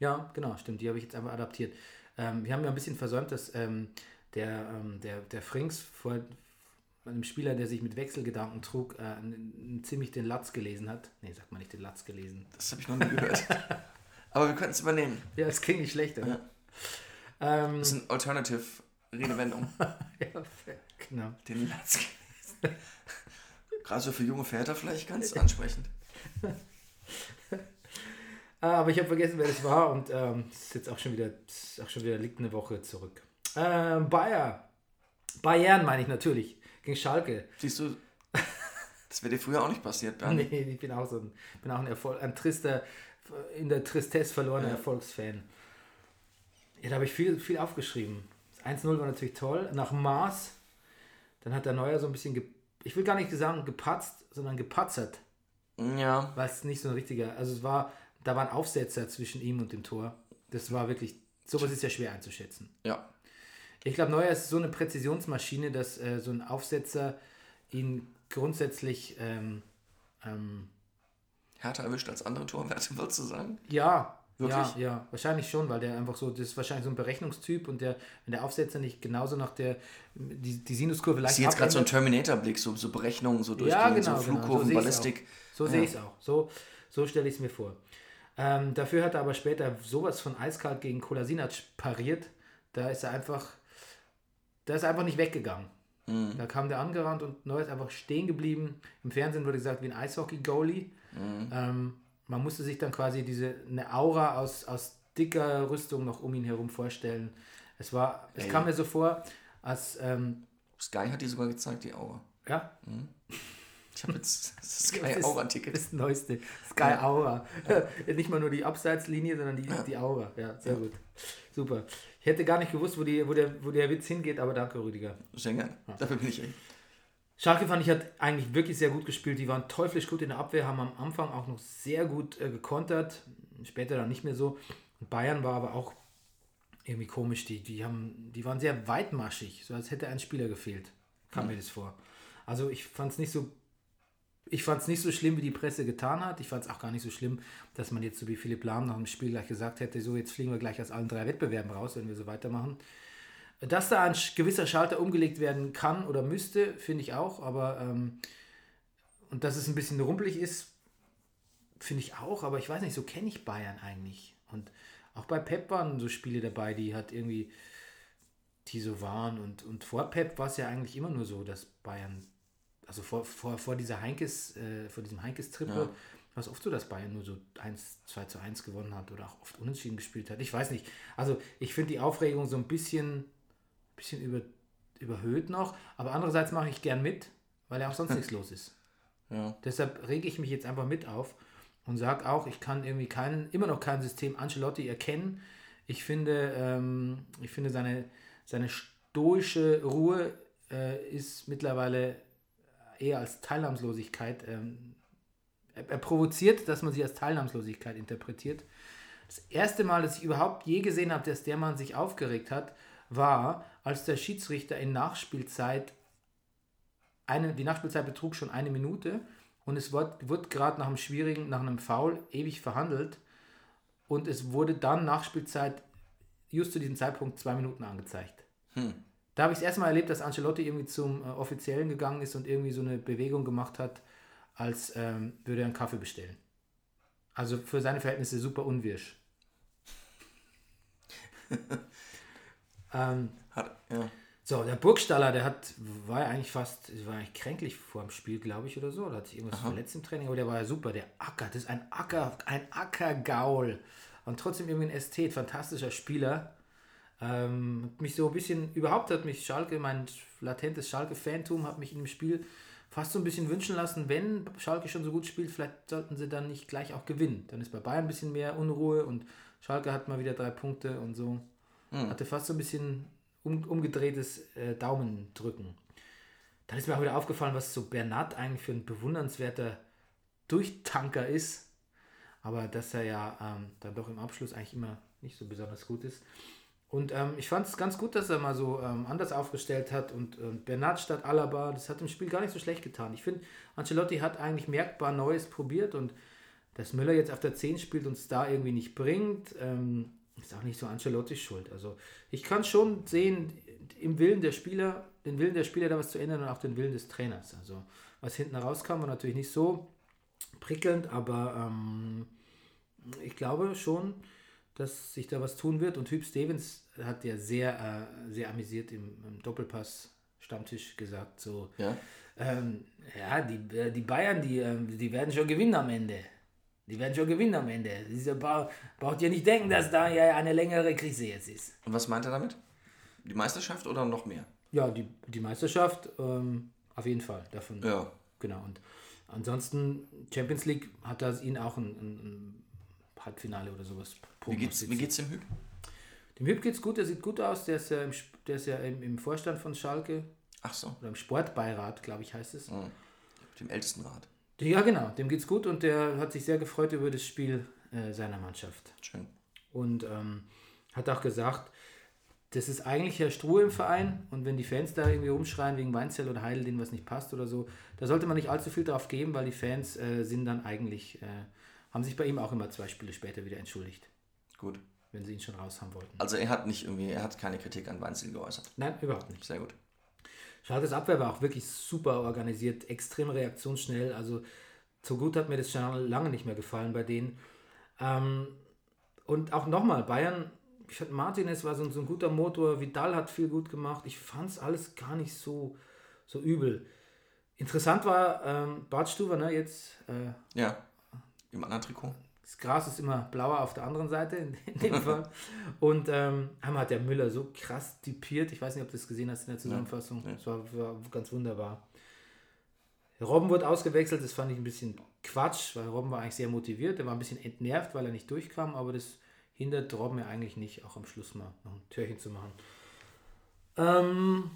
Ja, genau, stimmt. Die habe ich jetzt einfach adaptiert. Ähm, wir haben ja ein bisschen versäumt, dass ähm, der, ähm, der, der Frings vor einem Spieler, der sich mit Wechselgedanken trug, äh, n- n- ziemlich den Latz gelesen hat. Nee, sagt man nicht den Latz gelesen. Das habe ich noch nie gehört. [laughs] Aber wir könnten es übernehmen. Ja, es klingt nicht schlecht, oder? Ähm, Das ist eine Alternative Redewendung. [laughs] ja, genau. Den Latz gelesen. Gerade so für junge Väter vielleicht ganz ansprechend. [laughs] Ah, aber ich habe vergessen, wer das war und ähm, das ist jetzt auch schon wieder, auch schon wieder liegt eine Woche zurück. Ähm, Bayer. Bayern meine ich natürlich. Gegen Schalke. Siehst du, das wäre dir früher auch nicht passiert, Bernd. Nee, ich bin auch so ein, bin auch ein, Erfolg, ein trister, in der Tristesse verlorener Erfolgsfan. Ja, da habe ich viel, viel aufgeschrieben. Das 1-0 war natürlich toll. Nach Maß. Dann hat der Neuer so ein bisschen, ge ich will gar nicht sagen gepatzt, sondern gepatzert. Ja, Weil es nicht so ein richtiger, also es war, da war ein Aufsetzer zwischen ihm und dem Tor. Das war wirklich, sowas ist ja schwer einzuschätzen. ja. Ich glaube, Neuer ist so eine Präzisionsmaschine, dass äh, so ein Aufsetzer ihn grundsätzlich, ähm, ähm, Härter erwischt als andere Torwerte, [laughs] würdest du sagen? ja, Wirklich? ja, ja, wahrscheinlich schon, weil der einfach so, das ist wahrscheinlich so ein Berechnungstyp und der, wenn der Aufsetzer nicht genauso nach der, die, die Sinuskurve Ich leicht sehe jetzt gerade so einen Terminator-Blick, so, so Berechnungen, so durchgehen, ja, genau, so genau, Flugkurven, so seh's Ballistik. So Ja. sehe ich es auch. So, so stelle ich es mir vor. Ähm, dafür hat er aber später sowas von eiskalt gegen Kolasinac pariert. Da ist er einfach, da ist er einfach nicht weggegangen. Da kam der angerannt und Neuer ist einfach stehen geblieben. Im Fernsehen wurde gesagt, wie ein Eishockey-Goalie. Ähm, man musste sich dann quasi diese eine Aura aus, aus dicker Rüstung noch um ihn herum vorstellen. Es war, es Ey. kam mir so vor, als ähm, Sky hat die sogar gezeigt, die Aura. ja, Ich habe jetzt [laughs] Sky Aura-Ticket. Das neueste. Sky Aura. [laughs] Nicht mal nur die Abseitslinie, sondern die, die Aura. Ja, sehr gut. Super. Ich hätte gar nicht gewusst, wo, die, wo, der, wo der Witz hingeht, aber danke, Rüdiger. Sehr gerne. Dafür bin ich echt. Schalke fand ich hat eigentlich wirklich sehr gut gespielt. Die waren teuflisch gut in der Abwehr, haben am Anfang auch noch sehr gut äh, gekontert. Später dann nicht mehr so. Und Bayern war aber auch irgendwie komisch. Die, die, haben, die waren sehr weitmaschig, so als hätte ein Spieler gefehlt. Kam mir das vor. Also ich fand es nicht so. Ich fand es nicht so schlimm, wie die Presse getan hat. Ich fand es auch gar nicht so schlimm, dass man jetzt so wie Philipp Lahm nach dem Spiel gleich gesagt hätte, so jetzt fliegen wir gleich aus allen drei Wettbewerben raus, wenn wir so weitermachen. Dass da ein gewisser Schalter umgelegt werden kann oder müsste, finde ich auch, aber ähm, und dass es ein bisschen rumpelig ist, finde ich auch, aber ich weiß nicht, so kenne ich Bayern eigentlich. Und auch bei Pep waren so Spiele dabei, die hat irgendwie, die so waren. Und, und vor Pep war es ja eigentlich immer nur so, dass Bayern, also vor, vor, vor dieser Heinkes, äh, vor diesem Heinkes-Triple, war es oft so, dass Bayern nur so 1, 2 zu 1 gewonnen hat oder auch oft unentschieden gespielt hat. Ich weiß nicht. Also ich finde die Aufregung so ein bisschen, bisschen über, überhöht noch, aber andererseits mache ich gern mit, weil ja auch sonst [laughs] nichts los ist. Ja. Deshalb rege ich mich jetzt einfach mit auf und sage auch, ich kann irgendwie keinen, immer noch kein System Ancelotti erkennen. Ich finde, ähm, ich finde seine, seine stoische Ruhe äh, ist mittlerweile eher als Teilnahmslosigkeit. Ähm, er, er provoziert, dass man sie als Teilnahmslosigkeit interpretiert. Das erste Mal, dass ich überhaupt je gesehen habe, dass der Mann sich aufgeregt hat, war, als der Schiedsrichter in Nachspielzeit eine, die Nachspielzeit betrug schon eine Minute und es wird, wird gerade nach einem schwierigen, nach einem Foul ewig verhandelt und es wurde dann Nachspielzeit just zu diesem Zeitpunkt zwei Minuten angezeigt. Da habe ich es erstmal erlebt, dass Ancelotti irgendwie zum äh, Offiziellen gegangen ist und irgendwie so eine Bewegung gemacht hat, als ähm, würde er einen Kaffee bestellen. Also für seine Verhältnisse super unwirsch. [laughs] ähm, Hat, ja. so, der Burgstaller, der hat, war ja eigentlich fast, war eigentlich kränklich vor dem Spiel, glaube ich, oder so. Da hat sich irgendwas verletzt im Training, aber der war ja super. Der Acker, das ist ein Acker, ein Ackergaul. Und trotzdem irgendwie ein Ästhet, fantastischer Spieler. Ähm, mich so ein bisschen, überhaupt hat mich Schalke, mein latentes Schalke-Fantum, hat mich in dem Spiel fast so ein bisschen wünschen lassen, wenn Schalke schon so gut spielt, vielleicht sollten sie dann nicht gleich auch gewinnen. Dann ist bei Bayern ein bisschen mehr Unruhe und Schalke hat mal wieder drei Punkte und so. Hatte fast so ein bisschen um, umgedrehtes äh, Daumendrücken. Dann ist mir auch wieder aufgefallen, was so Bernat eigentlich für ein bewundernswerter Durchtanker ist. Aber dass er ja ähm, dann doch im Abschluss eigentlich immer nicht so besonders gut ist. Und ähm, ich fand es ganz gut, dass er mal so ähm, anders aufgestellt hat und, und Bernat statt Alaba, das hat im Spiel gar nicht so schlecht getan. Ich finde, Ancelotti hat eigentlich merkbar Neues probiert und dass Müller jetzt auf der 10 spielt und es da irgendwie nicht bringt, ähm, ist auch nicht so Ancelottis Schuld. Also ich kann schon sehen, im Willen der Spieler, den Willen der Spieler da was zu ändern und auch den Willen des Trainers. Also was hinten rauskam, war natürlich nicht so prickelnd, aber ähm, ich glaube schon, dass sich da was tun wird. Und Hüb Stevens hat ja sehr, äh, sehr amüsiert im, im Doppelpass-Stammtisch gesagt, so, Ja. ähm, ja, die, äh, die Bayern, die, ähm, die werden schon gewinnen am Ende. Die werden schon gewinnen am Ende. Diese ba braucht ihr nicht denken, dass da ja eine längere Krise jetzt ist. Und was meint er damit? Die Meisterschaft oder noch mehr? Ja, die, die Meisterschaft, ähm, auf jeden Fall. Davon, Ja. Genau. Und ansonsten, Champions League hat da ihn auch ein, ein Halbfinale oder sowas. Wie geht's, wie geht's dem Hüb? Dem Hüb geht's gut, der sieht gut aus. Der ist ja im, der ist ja im, im Vorstand von Schalke Ach so, oder im Sportbeirat, glaube ich, heißt es. dem Ältestenrat. Ja, genau, dem geht's gut und der hat sich sehr gefreut über das Spiel äh, seiner Mannschaft. Schön. Und ähm, hat auch gesagt, das ist eigentlich ja Struhe im Verein und wenn die Fans da irgendwie rumschreien wegen Weinzell oder Heidel, denen was nicht passt oder so, da sollte man nicht allzu viel drauf geben, weil die Fans äh, sind dann eigentlich, äh, haben sich bei ihm auch immer zwei Spiele später wieder entschuldigt, Gut. wenn sie ihn schon raus haben wollten. Also er hat nicht irgendwie, er hat keine Kritik an Weinzel geäußert. Nein, überhaupt nicht. Sehr gut. Schalkes Abwehr war auch wirklich super organisiert, extrem reaktionsschnell. Also so gut hat mir das schon lange nicht mehr gefallen bei denen. Ähm, und auch nochmal, Bayern, ich fand Martinez war so, ein- so ein guter Motor, Vidal hat viel gut gemacht. Ich fand es alles gar nicht so, so übel. Interessant war ähm, Bart Stuber, ne, jetzt äh, Ja. Im anderen Trikot. das Gras ist immer blauer auf der anderen Seite, in, in dem [laughs] Fall. Und ähm, einmal hat der Müller so krass typiert. Ich weiß nicht, ob du das gesehen hast in der Zusammenfassung. Nee. Das war, war ganz wunderbar. Robben wurde ausgewechselt, das fand ich ein bisschen Quatsch, weil Robben war eigentlich sehr motiviert. Er war ein bisschen entnervt, weil er nicht durchkam, aber das hindert Robben ja eigentlich nicht, auch am Schluss mal noch ein Türchen zu machen. Ähm,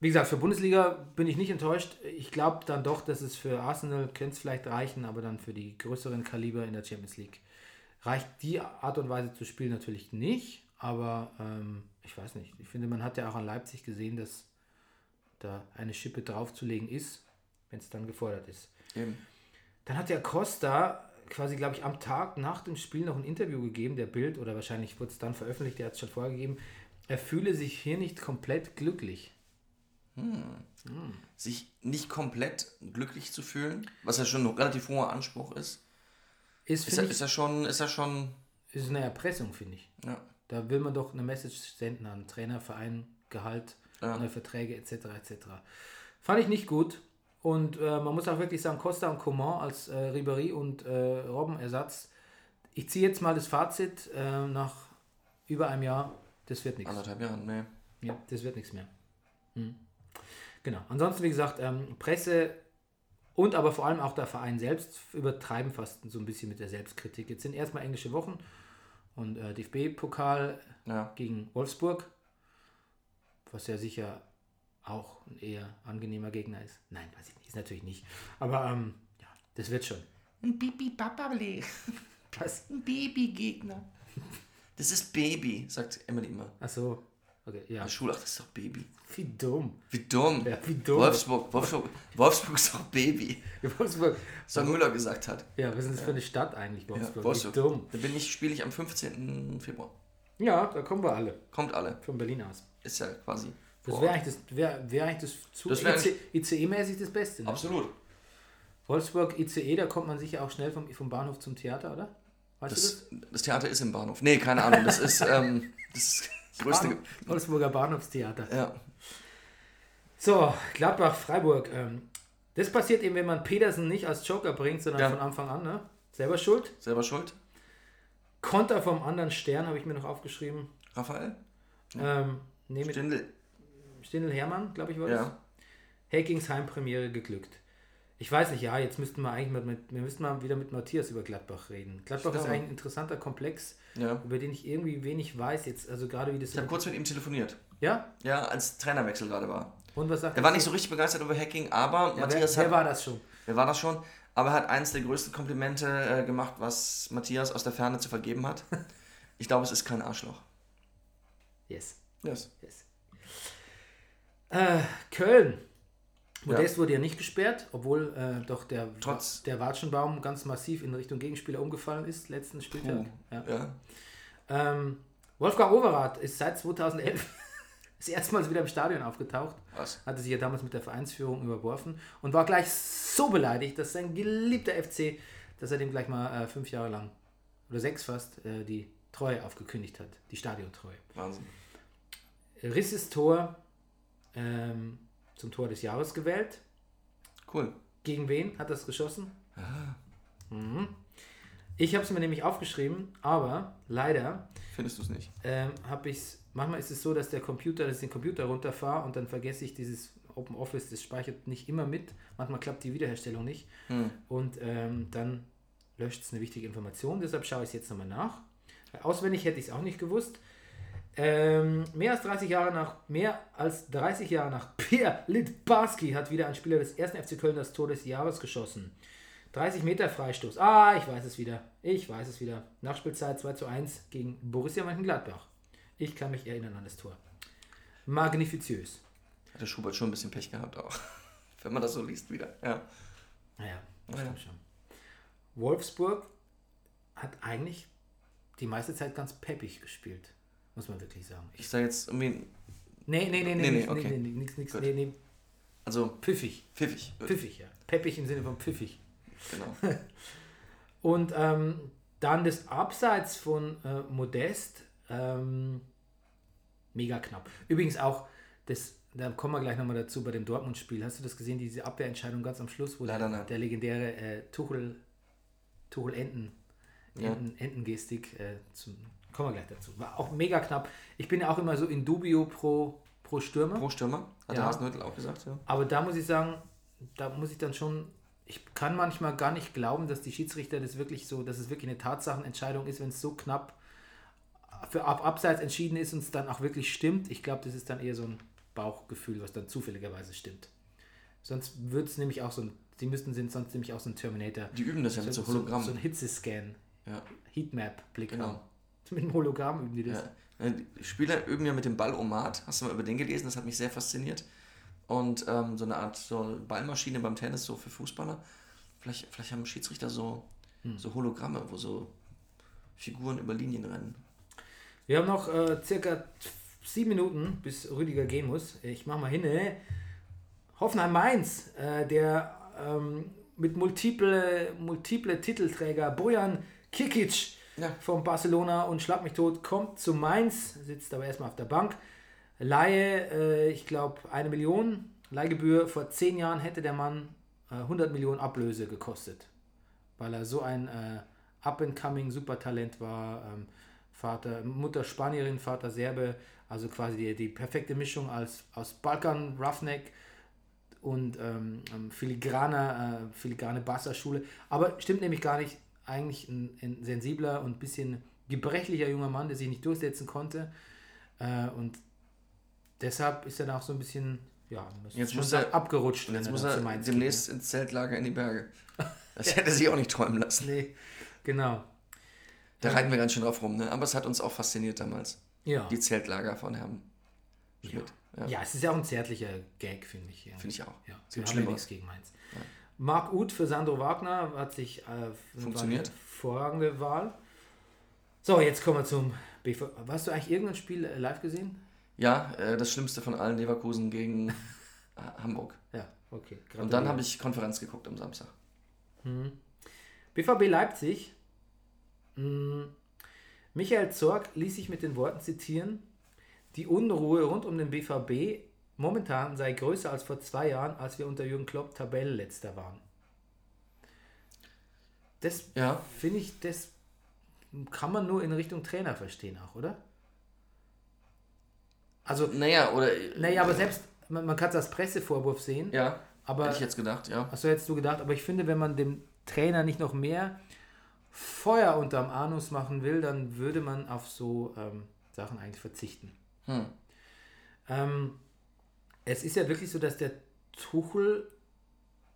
wie gesagt, für Bundesliga bin ich nicht enttäuscht. Ich glaube dann doch, dass es für Arsenal könnte es vielleicht reichen, aber dann für die größeren Kaliber in der Champions League reicht die Art und Weise zu spielen natürlich nicht. Aber ähm, ich weiß nicht. Ich finde, man hat ja auch an Leipzig gesehen, dass da eine Schippe draufzulegen ist, wenn es dann gefordert ist. Eben. Dann hat der Costa quasi, glaube ich, am Tag nach dem Spiel noch ein Interview gegeben, der Bild, oder wahrscheinlich wurde es dann veröffentlicht, der hat es schon vorgegeben. Er fühle sich hier nicht komplett glücklich. Sich nicht komplett glücklich zu fühlen, was ja schon ein relativ hoher Anspruch ist. Ist, Ist er, ich, ist er schon, ist er schon, ist eine Erpressung, finde ich. ja. Da will man doch eine Message senden an Trainer, Verein, Gehalt, Ja. neue Verträge etc. etc. Fand ich nicht gut. Und äh, man muss auch wirklich sagen, Costa und Coman als äh, Ribéry und äh, Robben-Ersatz. Ich ziehe jetzt mal das Fazit äh, nach über einem Jahr. Das wird nichts. anderthalb Jahren, nee. Ja, das wird nichts mehr. Hm. Genau. Ansonsten, wie gesagt, ähm, Presse und aber vor allem auch der Verein selbst übertreiben fast so ein bisschen mit der Selbstkritik. Jetzt sind erstmal englische Wochen und äh, DFB-Pokal Ja. gegen Wolfsburg, was ja sicher auch ein eher angenehmer Gegner ist. Nein, weiß ich nicht, ist natürlich nicht. Aber ähm, ja, das wird schon. Ein Bibi-Babable. Was? Ein Babygegner. [laughs] Das ist Baby, sagt Emily immer. Achso, okay, ja. In der Schule, ach, das ist doch Baby. Wie dumm. Wie dumm. Ja, wie dumm. Wolfsburg, Wolfsburg, Wolfsburg ist doch Baby. Wolfsburg. Was Müller gesagt hat. Ja, was ist das für eine Stadt eigentlich, Wolfsburg? Ja, Wie Wolfsburg. dumm. Da bin ich, spiele ich am 15. Februar. Ja, da kommen wir alle Kommt alle. von Berlin aus. Ist ja quasi. Das wäre eigentlich das, wär, wär eigentlich das zu Das ICE-mäßig das Beste. Ne? Absolut. Wolfsburg ICE, da kommt man sicher auch schnell vom, vom Bahnhof zum Theater, oder? Weißt Das, du das Theater ist im Bahnhof. Nee, keine Ahnung. Das ist, ähm, das ist das das? Größte. Bahnhof, Wolfsburger Bahnhofstheater. Ja. So, Gladbach, Freiburg. Ähm, das passiert eben, wenn man Pedersen nicht als Joker bringt, sondern Ja. von Anfang an. Ne? Selber schuld. Selber schuld. Konter vom anderen Stern habe ich mir noch aufgeschrieben. Raphael? Ähm, nee, Stindl. Stindl Hermann, glaube ich, war das. Ja. Hackings Heimpremiere geglückt. Ich weiß nicht, ja, jetzt müssten wir eigentlich mit, mit, wir müssten mal wieder mit Matthias über Gladbach reden. Gladbach Ich ist eigentlich ein interessanter Komplex, Ja. über den ich irgendwie wenig weiß jetzt, also gerade wie das Ich habe kurz mit ihm telefoniert. Ja? Ja, als Trainerwechsel gerade war. Und was sagt Er war nicht so richtig begeistert über Hacking, aber ja, Matthias wer, hat. wer war das schon? Wer war das schon? Aber er hat eins der größten Komplimente äh, gemacht, was Matthias aus der Ferne zu vergeben hat. [laughs] Ich glaube, es ist kein Arschloch. Yes. Yes. yes. Äh, Köln. Ja. Modest wurde ja nicht gesperrt, obwohl äh, doch der, Trotz- der Watschenbaum ganz massiv in Richtung Gegenspieler umgefallen ist, letzten Spieltag. Ja. Ja. Ähm, Wolfgang Overath ist seit 2011 [laughs] das erste Mal wieder im Stadion aufgetaucht. Was? Hatte sich ja damals mit der Vereinsführung überworfen und war gleich so beleidigt, dass sein geliebter FC, dass er dem gleich mal äh, fünf Jahre lang oder sechs fast äh, die Treue aufgekündigt hat, die Stadiontreue. Wahnsinn. Risses Tor ähm, zum Tor des Jahres gewählt. Cool. Gegen wen hat das geschossen? Mhm. Ich habe es mir nämlich aufgeschrieben, aber leider Findest du es nicht? ähm, habe ich manchmal ist es so, dass der Computer, dass ich den Computer runterfahre und dann vergesse ich dieses Open Office, das speichert nicht immer mit. Manchmal klappt die Wiederherstellung nicht Hm. und ähm, dann löscht es eine wichtige Information. Deshalb schaue ich es jetzt nochmal nach. Auswendig hätte ich es auch nicht gewusst. Ähm, mehr als 30 Jahre nach mehr als 30 Jahre nach Pierre Litbarski hat wieder ein Spieler des ersten FC Köln das Tor des Jahres geschossen. 30 Meter Freistoß. Ah, ich weiß es wieder. Ich weiß es wieder. Nachspielzeit 2 zu 1 gegen Borussia Mönchengladbach. Ich kann mich erinnern an das Tor. Magnifiziös. Hat der Schubert schon ein bisschen Pech gehabt auch. [laughs] Wenn man das so liest wieder. Ja. Naja, das Ja. schon. Wolfsburg hat eigentlich die meiste Zeit ganz peppig gespielt. Muss man wirklich sagen. Ich sage jetzt irgendwie, Nee, nee, nee, nee, Nee, nee, nee, okay. nee, nee, nix, nix, Gut. nee, nee, also pfiffig. pfiffig. Pfiffig, ja. Peppig im Sinne von pfiffig. Genau. [laughs] Und ähm, dann das Abseits von äh, Modest, ähm, mega knapp. Übrigens auch, das, da kommen wir gleich nochmal dazu bei dem Dortmund-Spiel. Hast du das gesehen, diese Abwehrentscheidung ganz am Schluss, wo der, der legendäre äh, Tuchel, Tuchel Enten, Ja. Enten, Entengestik, äh, zum, kommen wir gleich dazu. War auch mega knapp. Ich bin ja auch immer so in dubio pro, pro Stürmer. Pro Stürmer, hat Ja. der Hasenhüttl auch gesagt, ja. Aber da muss ich sagen, da muss ich dann schon, ich kann manchmal gar nicht glauben, dass die Schiedsrichter das wirklich so, dass es wirklich eine Tatsachenentscheidung ist, wenn es so knapp für ab Abseits entschieden ist und es dann auch wirklich stimmt. Ich glaube, das ist dann eher so ein Bauchgefühl, was dann zufälligerweise stimmt. Sonst wird es nämlich auch so ein, sie müssten sind sonst nämlich auch so ein Terminator. Die üben das ja mit so so, Hologrammen. so ein Hitzescan, ja. Heatmap-Blick Genau. haben. [laughs] Mit dem Hologramm üben die das. Ja. Die Spieler üben ja mit dem Ballomat. Hast du mal über den gelesen? Das hat mich sehr fasziniert. Und ähm, so eine Art so Ballmaschine beim Tennis, so für Fußballer. Vielleicht, vielleicht haben Schiedsrichter so, Hm. so Hologramme, wo so Figuren über Linien rennen. Wir haben noch äh, circa sieben Minuten, bis Rüdiger gehen muss. Ich mache mal hin. Äh. Hoffenheim Mainz, äh, der ähm, mit multiple, multiple Titelträger Bojan Kikic Ja. von Barcelona und Schlag mich tot kommt zu Mainz, sitzt aber erstmal auf der Bank. Laie, äh, ich glaube, eine Million. Leihgebühr vor zehn Jahren hätte der Mann äh, 100 Millionen Ablöse gekostet, weil er so ein äh, up-and-coming Supertalent war. Ähm, Vater, Mutter Spanierin, Vater Serbe, also quasi die, die perfekte Mischung als, aus Balkan Roughneck und ähm, ähm, filigraner, äh, filigrane Basserschule. Aber stimmt nämlich gar nicht. Eigentlich ein, ein sensibler und bisschen gebrechlicher junger Mann, der sich nicht durchsetzen konnte. Äh, und deshalb ist er da auch so ein bisschen, ja, Jetzt muss er- abgerutscht. Jetzt muss er demnächst ins Zeltlager in die Berge. [laughs] Das hätte sich auch nicht träumen lassen. Nee, genau. Da reiten wir ganz schön drauf rum, ne? Aber es hat uns auch fasziniert damals. Ja. Die Zeltlager von Herrn Schmidt. Ja. ja, es ist ja auch ein zärtlicher Gag, finde ich. Finde ich auch. Ja, wir haben ja nichts gegen Mainz. Marc Uth für Sandro Wagner hat sich äh, Funktioniert. Hervorragende Wahl. So, jetzt kommen wir zum BV. Hast du eigentlich irgendein Spiel äh, live gesehen? Ja, äh, das Schlimmste von allen, Leverkusen gegen äh, Hamburg. Ja, okay. Und dann habe ich Konferenz geguckt am Samstag. BVB Leipzig. Mm, Michael Zorg ließ sich mit den Worten zitieren: Die Unruhe rund um den BVB momentan sei größer als vor zwei Jahren, als wir unter Jürgen Klopp Tabellenletzter waren. Das Ja, finde ich, das kann man nur in Richtung Trainer verstehen auch, oder? Also, naja, oder. naja, aber selbst, man, man kann es als Pressevorwurf sehen, Ja, aber, hätte ich jetzt gedacht, ja. hast du jetzt du gedacht, aber ich finde, wenn man dem Trainer nicht noch mehr Feuer unterm Anus machen will, dann würde man auf so ähm, Sachen eigentlich verzichten. Hm. Ähm, es ist ja wirklich so, dass der Tuchel,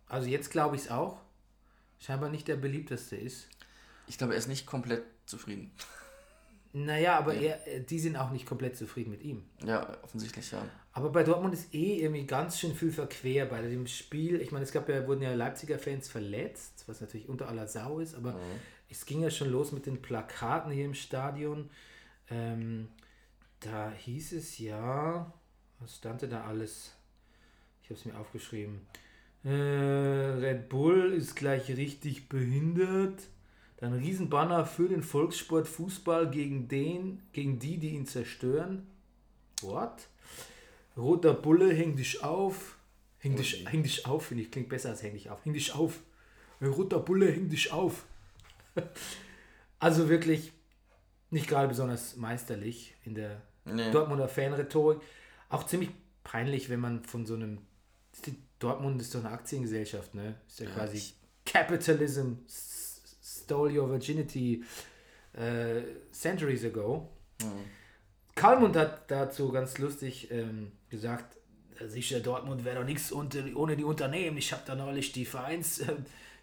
also jetzt glaube ich es auch, scheinbar nicht der beliebteste ist. Ich glaube, er ist nicht komplett zufrieden. Naja, aber er, äh, die sind auch nicht komplett zufrieden mit ihm. Ja, offensichtlich, ja. Aber bei Dortmund ist eh irgendwie ganz schön viel verquer bei dem Spiel. Ich meine, es gab ja, wurden ja Leipziger Fans verletzt, was natürlich unter aller Sau ist, aber es ging ja schon los mit den Plakaten hier im Stadion. Ähm, da hieß es ja, was stand denn da alles? Ich habe es mir aufgeschrieben. Äh, Red Bull ist gleich richtig behindert. Dann Riesenbanner für den Volkssport Fußball gegen den, gegen die, die ihn zerstören. What? Roter Bulle, häng dich auf. Häng dich, häng dich auf, finde ich, klingt besser als häng dich auf. Häng dich auf. Äh, Roter Bulle, häng dich auf. [laughs] also wirklich nicht gerade besonders meisterlich in der Nee. Dortmunder Fanrhetorik. Auch ziemlich peinlich, wenn man von so einem. Dortmund ist doch eine Aktiengesellschaft, ne? Ist ja, quasi ich- Capitalism stole your virginity äh, centuries ago. Kalmund hat dazu ganz lustig ähm, gesagt, sicher Dortmund wäre doch nichts ohne die Unternehmen. Ich habe da neulich die Vereins, äh,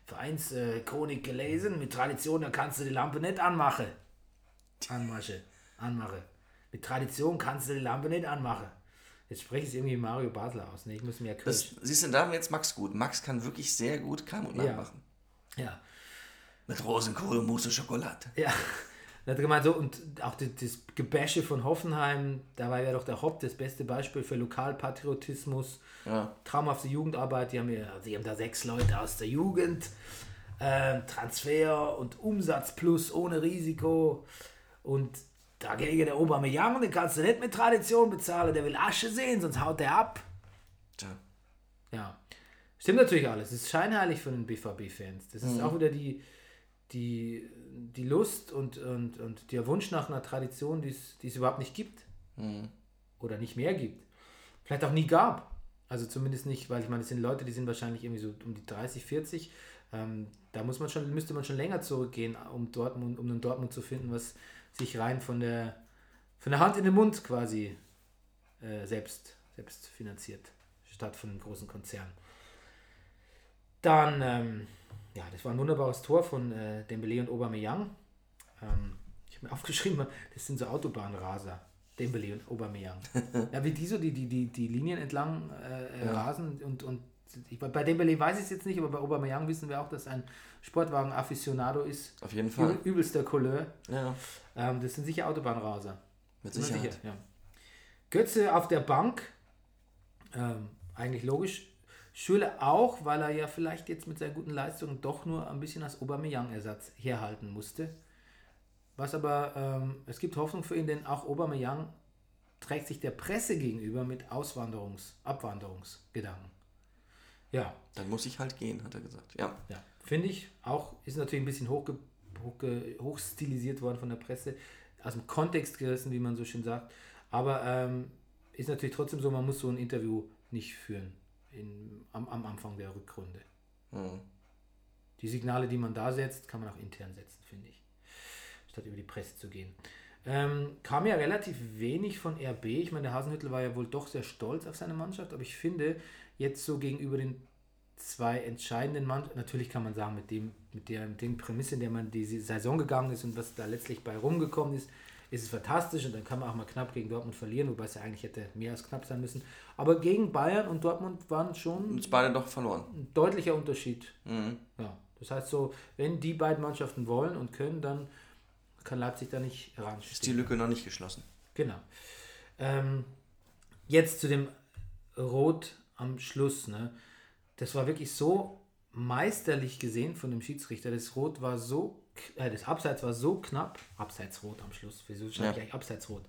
Vereinschronik gelesen. Mit Tradition, da kannst du die Lampe nicht anmachen. Anmache, anmache. Mit Tradition kannst du die Lampe nicht anmachen. Jetzt spreche ich es irgendwie Mario Basler aus. Ne? Ich muss mir ja Das, siehst du, da haben wir jetzt Max gut. Max kann wirklich sehr gut Ja. nachmachen. Ja, Mit Rosenkohl, Mousse, Schokolade. ja. [laughs] Hat gemeint, so, und auch das, das Gebäsche von Hoffenheim, dabei wäre doch der Hopp das beste Beispiel für Lokalpatriotismus. Ja. traumhafte Jugendarbeit. Die haben, ja, die haben da sechs Leute aus der Jugend. ähm, Transfer und Umsatz plus ohne Risiko. Und dagegen der Aubameyang, den kannst du nicht mit Tradition bezahlen, der will Asche sehen, sonst haut der ab. Tja. Ja, stimmt natürlich alles. Es ist scheinheilig von den BVB-Fans. Das ist Mhm. auch wieder die, die, die Lust und, und, und der Wunsch nach einer Tradition, die es, die es überhaupt nicht gibt. Mhm. Oder nicht mehr gibt. Vielleicht auch nie gab. Also zumindest nicht, weil ich meine, es sind Leute, die sind wahrscheinlich irgendwie so um die 30, 40. Ähm, da muss man schon, müsste man schon länger zurückgehen, um Dortmund, um einen Dortmund zu finden, was sich rein von der, von der Hand in den Mund quasi äh, selbst, selbst finanziert, statt von einem großen Konzern. Dann, ähm, ja, das war ein wunderbares Tor von äh, Dembele und Aubameyang. Ähm, ich habe mir [laughs] aufgeschrieben, das sind so Autobahnraser. Dembele und Aubameyang. [laughs] ja, wie die so die, die, die, die Linien entlang äh, Ja. rasen und, und ich, bei Dembele weiß ich es jetzt nicht, aber bei Aubameyang wissen wir auch, dass ein Sportwagen-Afficionado ist. Auf jeden Fall. Übel, übelster Couleur. Ja, Ähm, das sind sicher Autobahnraser. mit Sicherheit. sicher, ja. Götze auf der Bank, ähm, eigentlich logisch. Schüle auch, weil er ja vielleicht jetzt mit seinen guten Leistungen doch nur ein bisschen als Aubameyang-Ersatz herhalten musste. Was aber, ähm, es gibt Hoffnung für ihn, denn auch Aubameyang trägt sich der Presse gegenüber mit Auswanderungs-, Abwanderungsgedanken. Ja, Dann muss ich halt gehen, hat er gesagt. Ja. ja, finde ich auch, ist natürlich ein bisschen hochge, hochge, hochstilisiert worden von der Presse, aus dem Kontext gerissen, wie man so schön sagt. Aber ähm, ist natürlich trotzdem so, man muss so ein Interview nicht führen in, am, am Anfang der Rückrunde. Mhm. Die Signale, die man da setzt, kann man auch intern setzen, finde ich, statt über die Presse zu gehen. Ähm, kam ja relativ wenig von RB. Ich meine, der Hasenhüttel war ja wohl doch sehr stolz auf seine Mannschaft, aber ich finde, jetzt so gegenüber den zwei entscheidenden Mannschaften, natürlich kann man sagen, mit dem, mit der, mit den Prämisse, in der man diese Saison gegangen ist und was da letztlich bei rumgekommen ist, ist es fantastisch und dann kann man auch mal knapp gegen Dortmund verlieren, wobei es ja eigentlich hätte mehr als knapp sein müssen. Aber gegen Bayern und Dortmund waren schon Uns beide doch verloren. ein deutlicher Unterschied. Mhm. Ja, das heißt so, wenn die beiden Mannschaften wollen und können, dann kann Leipzig da nicht Ist die. Lücke noch nicht geschlossen. Genau. Ähm, jetzt zu dem Rot am Schluss. Ne? Das war wirklich so meisterlich gesehen von dem Schiedsrichter. Das Rot war so, äh, das Abseits war so knapp. Abseitsrot am Schluss. Wieso schreibe ich Ja. eigentlich Abseitsrot?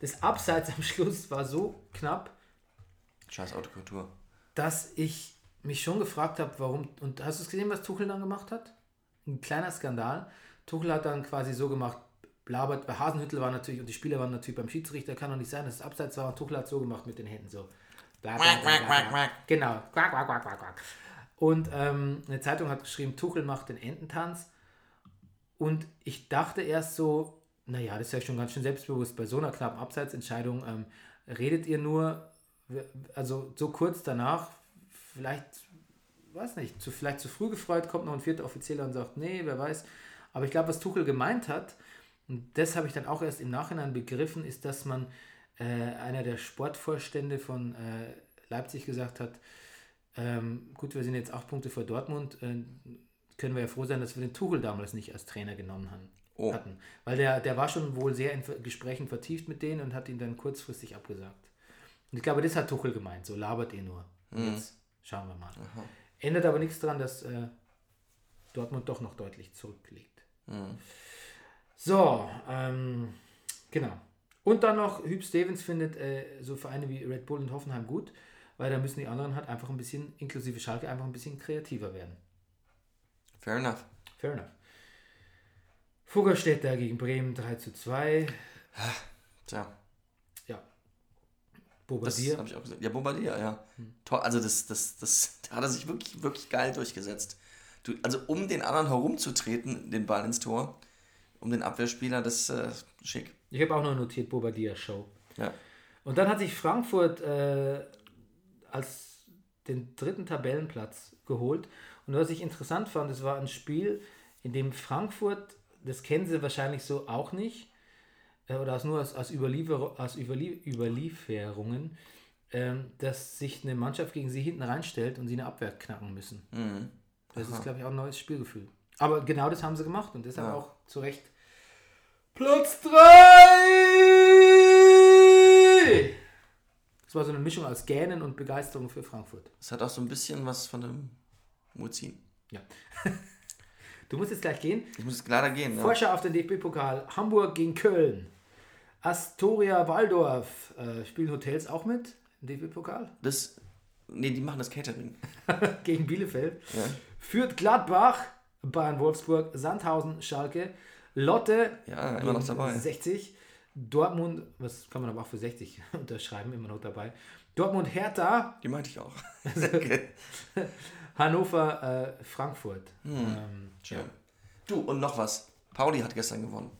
Das Abseits am Schluss war so knapp, Scheiß Autokultur. dass ich mich schon gefragt habe, warum. Und hast du es gesehen, was Tuchel dann gemacht hat? Ein kleiner Skandal. Tuchel hat dann quasi so gemacht, blabert, bei Hasenhüttel war natürlich, und die Spieler waren natürlich beim Schiedsrichter, kann doch nicht sein, dass es abseits war. Und Tuchel hat so gemacht mit den Händen so. Bla, bla, bla. Genau. Quack, quack, quack, quack, quack. Und ähm, eine Zeitung hat geschrieben, Tuchel macht den Ententanz. Und ich dachte erst so, naja, das ist ja schon ganz schön selbstbewusst bei so einer knappen Abseitsentscheidung. Ähm, redet ihr nur, also so kurz danach, vielleicht, weiß nicht, zu, vielleicht zu früh gefreut, kommt noch ein vierter Offizieller und sagt, nee, wer weiß. Aber ich glaube, was Tuchel gemeint hat, und das habe ich dann auch erst im Nachhinein begriffen, ist, dass man äh, einer der Sportvorstände von äh, Leipzig gesagt hat, ähm, gut, wir sind jetzt acht Punkte vor Dortmund, äh, können wir ja froh sein, dass wir den Tuchel damals nicht als Trainer genommen haben, Oh. hatten. Weil der, der war schon wohl sehr in Gesprächen vertieft mit denen und hat ihn dann kurzfristig abgesagt. Und ich glaube, das hat Tuchel gemeint, so labert ihr nur. Und Jetzt schauen wir mal. Ändert aber nichts daran, dass äh, Dortmund doch noch deutlich zurückliegt. So, ähm, genau. Und dann noch, Hüb Stevens findet äh, so Vereine wie Red Bull und Hoffenheim gut, weil da müssen die anderen halt einfach ein bisschen, inklusive Schalke, einfach ein bisschen kreativer werden. Fair enough. Fair enough. Fuggerstädter gegen Bremen 3 zu 2. Tja, Ja. das Bobadilla. habe ich auch gesagt. Ja, Bombardier, ja. Toll, also das, das, das, da hat er sich wirklich, wirklich geil durchgesetzt. Du, also um den anderen herumzutreten, den Ball ins Tor, um den Abwehrspieler, das äh, schick. Ich habe auch noch notiert, Bobadilla Show. Ja. Und dann hat sich Frankfurt äh, als den dritten Tabellenplatz geholt. Und was ich interessant fand, es war ein Spiel, in dem Frankfurt, das kennen sie wahrscheinlich so auch nicht, äh, oder nur aus, aus, Überliefer, aus Überlie Überlieferungen, ähm, dass sich eine Mannschaft gegen sie hinten reinstellt und sie eine Abwehr knacken müssen. Mhm. Das ist, glaube ich, auch ein neues Spielgefühl. Aber genau das haben sie gemacht und deshalb Ja. auch zu Recht Platz 3! Das war so eine Mischung aus Gähnen und Begeisterung für Frankfurt. Es hat auch so ein bisschen was von einem Muzin. Ja. [laughs] Du musst jetzt gleich gehen. Ich muss leider gehen. Ja. Vorschau auf den DFB-Pokal. Hamburg gegen Köln. Astoria Waldorf. Äh, spielen Hotels auch mit im DFB-Pokal? Das, nee, die machen das Catering. [laughs] gegen Bielefeld. Führt Gladbach, Bayern Wolfsburg, Sandhausen, Schalke, Lotte, Ja, immer noch dabei. 60, Dortmund, was kann man aber auch für 60 [laughs] unterschreiben, immer noch dabei. Dortmund, Hertha, Die meinte ich auch. [laughs] [laughs] Hannover, äh, Frankfurt. Hm. Ähm, Schön. Du, und noch was. Pauli hat gestern gewonnen.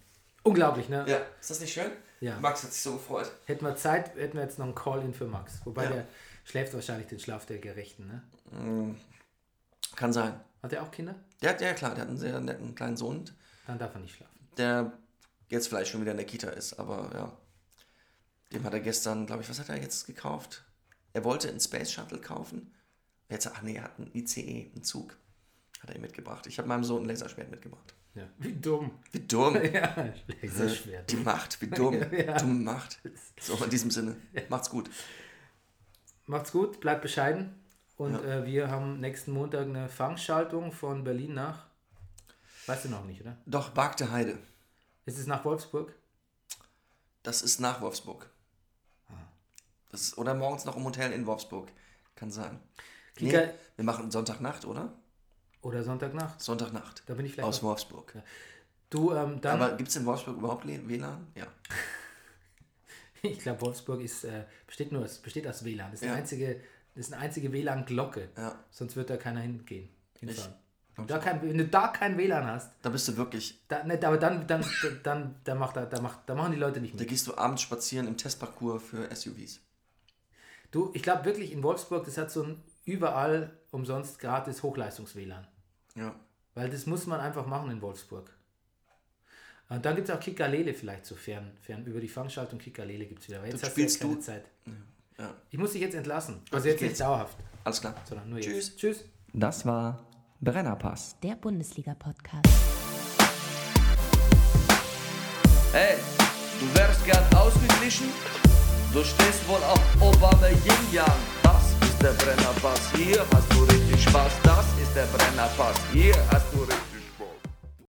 unglaublich, ne? Ja. Ist das nicht schön? Ja. Max hat sich so gefreut. Hätten wir Zeit, hätten wir jetzt noch einen Call-In für Max. Wobei Ja. der schläft wahrscheinlich den Schlaf der Gerechten, ne? Kann sein. Hat er auch Kinder? Der hat, ja klar, der hat einen sehr netten kleinen Sohn, Dann darf er nicht schlafen. der jetzt vielleicht schon wieder in der Kita ist, aber ja. Dem hat er gestern, glaube ich, was hat er jetzt gekauft? Er wollte einen Space Shuttle kaufen. Jetzt, ach nee, er hat einen ICE, einen Zug. Hat er ihm mitgebracht. Ich habe meinem Sohn ein Laserschwert mitgebracht. Ja. Wie dumm. Wie dumm. [laughs] ja, Laserschwert. Die Macht, wie dumm. [laughs] Ja. Dumme Macht. [laughs] So, in diesem Sinne. Macht's gut. Macht's gut, bleibt bescheiden. Und äh, wir haben nächsten Montag eine Fangschaltung von Berlin nach. Weißt du noch nicht, oder? Doch, Bagte Heide. Ist es nach Wolfsburg? Das ist nach Wolfsburg. Das ist, oder morgens noch im Hotel in Wolfsburg. Kann sein. Nee, wir machen Sonntagnacht, oder? Oder Sonntagnacht? Sonntagnacht. Da bin ich vielleicht. Aus Wolfsburg. Du, ähm, dann. Aber gibt es in Wolfsburg überhaupt WLAN? Ja. [laughs] ich glaube, Wolfsburg ist, äh, besteht nur aus, besteht aus WLAN. Das ist Ja. eine einzige, das ist eine einzige WLAN-Glocke. Ja. Sonst wird da keiner hingehen. Hinfahren. Ich- Wenn du, da kein, wenn du da kein WLAN hast, Da bist du wirklich. da, ne, aber dann, dann, dann, dann, macht, da, da, macht, da machen die Leute nicht Da mit. gehst du abends spazieren im Testparcours für SUVs. Du, ich glaube wirklich in Wolfsburg, das hat so ein überall umsonst gratis Hochleistungs-WLAN. Ja. Weil das muss man einfach machen in Wolfsburg. Und dann gibt es auch Kikalele vielleicht so fern, fern. Über die Fangschaltung Kikalele gibt es wieder. Aber jetzt hast du jetzt spielst keine du- Zeit. ja. Ich muss dich jetzt entlassen. Also jetzt nicht dauerhaft, Alles klar. sondern nur Tschüss. jetzt. Tschüss. Das war Brennerpass. Der Bundesliga-Podcast. Hey, du wärst gern ausgeglichen? Du stehst wohl auf Obama Yin Yang. Das ist der Brennerpass. Hier hast du richtig Spaß. Das ist der Brennerpass. Hier hast du richtig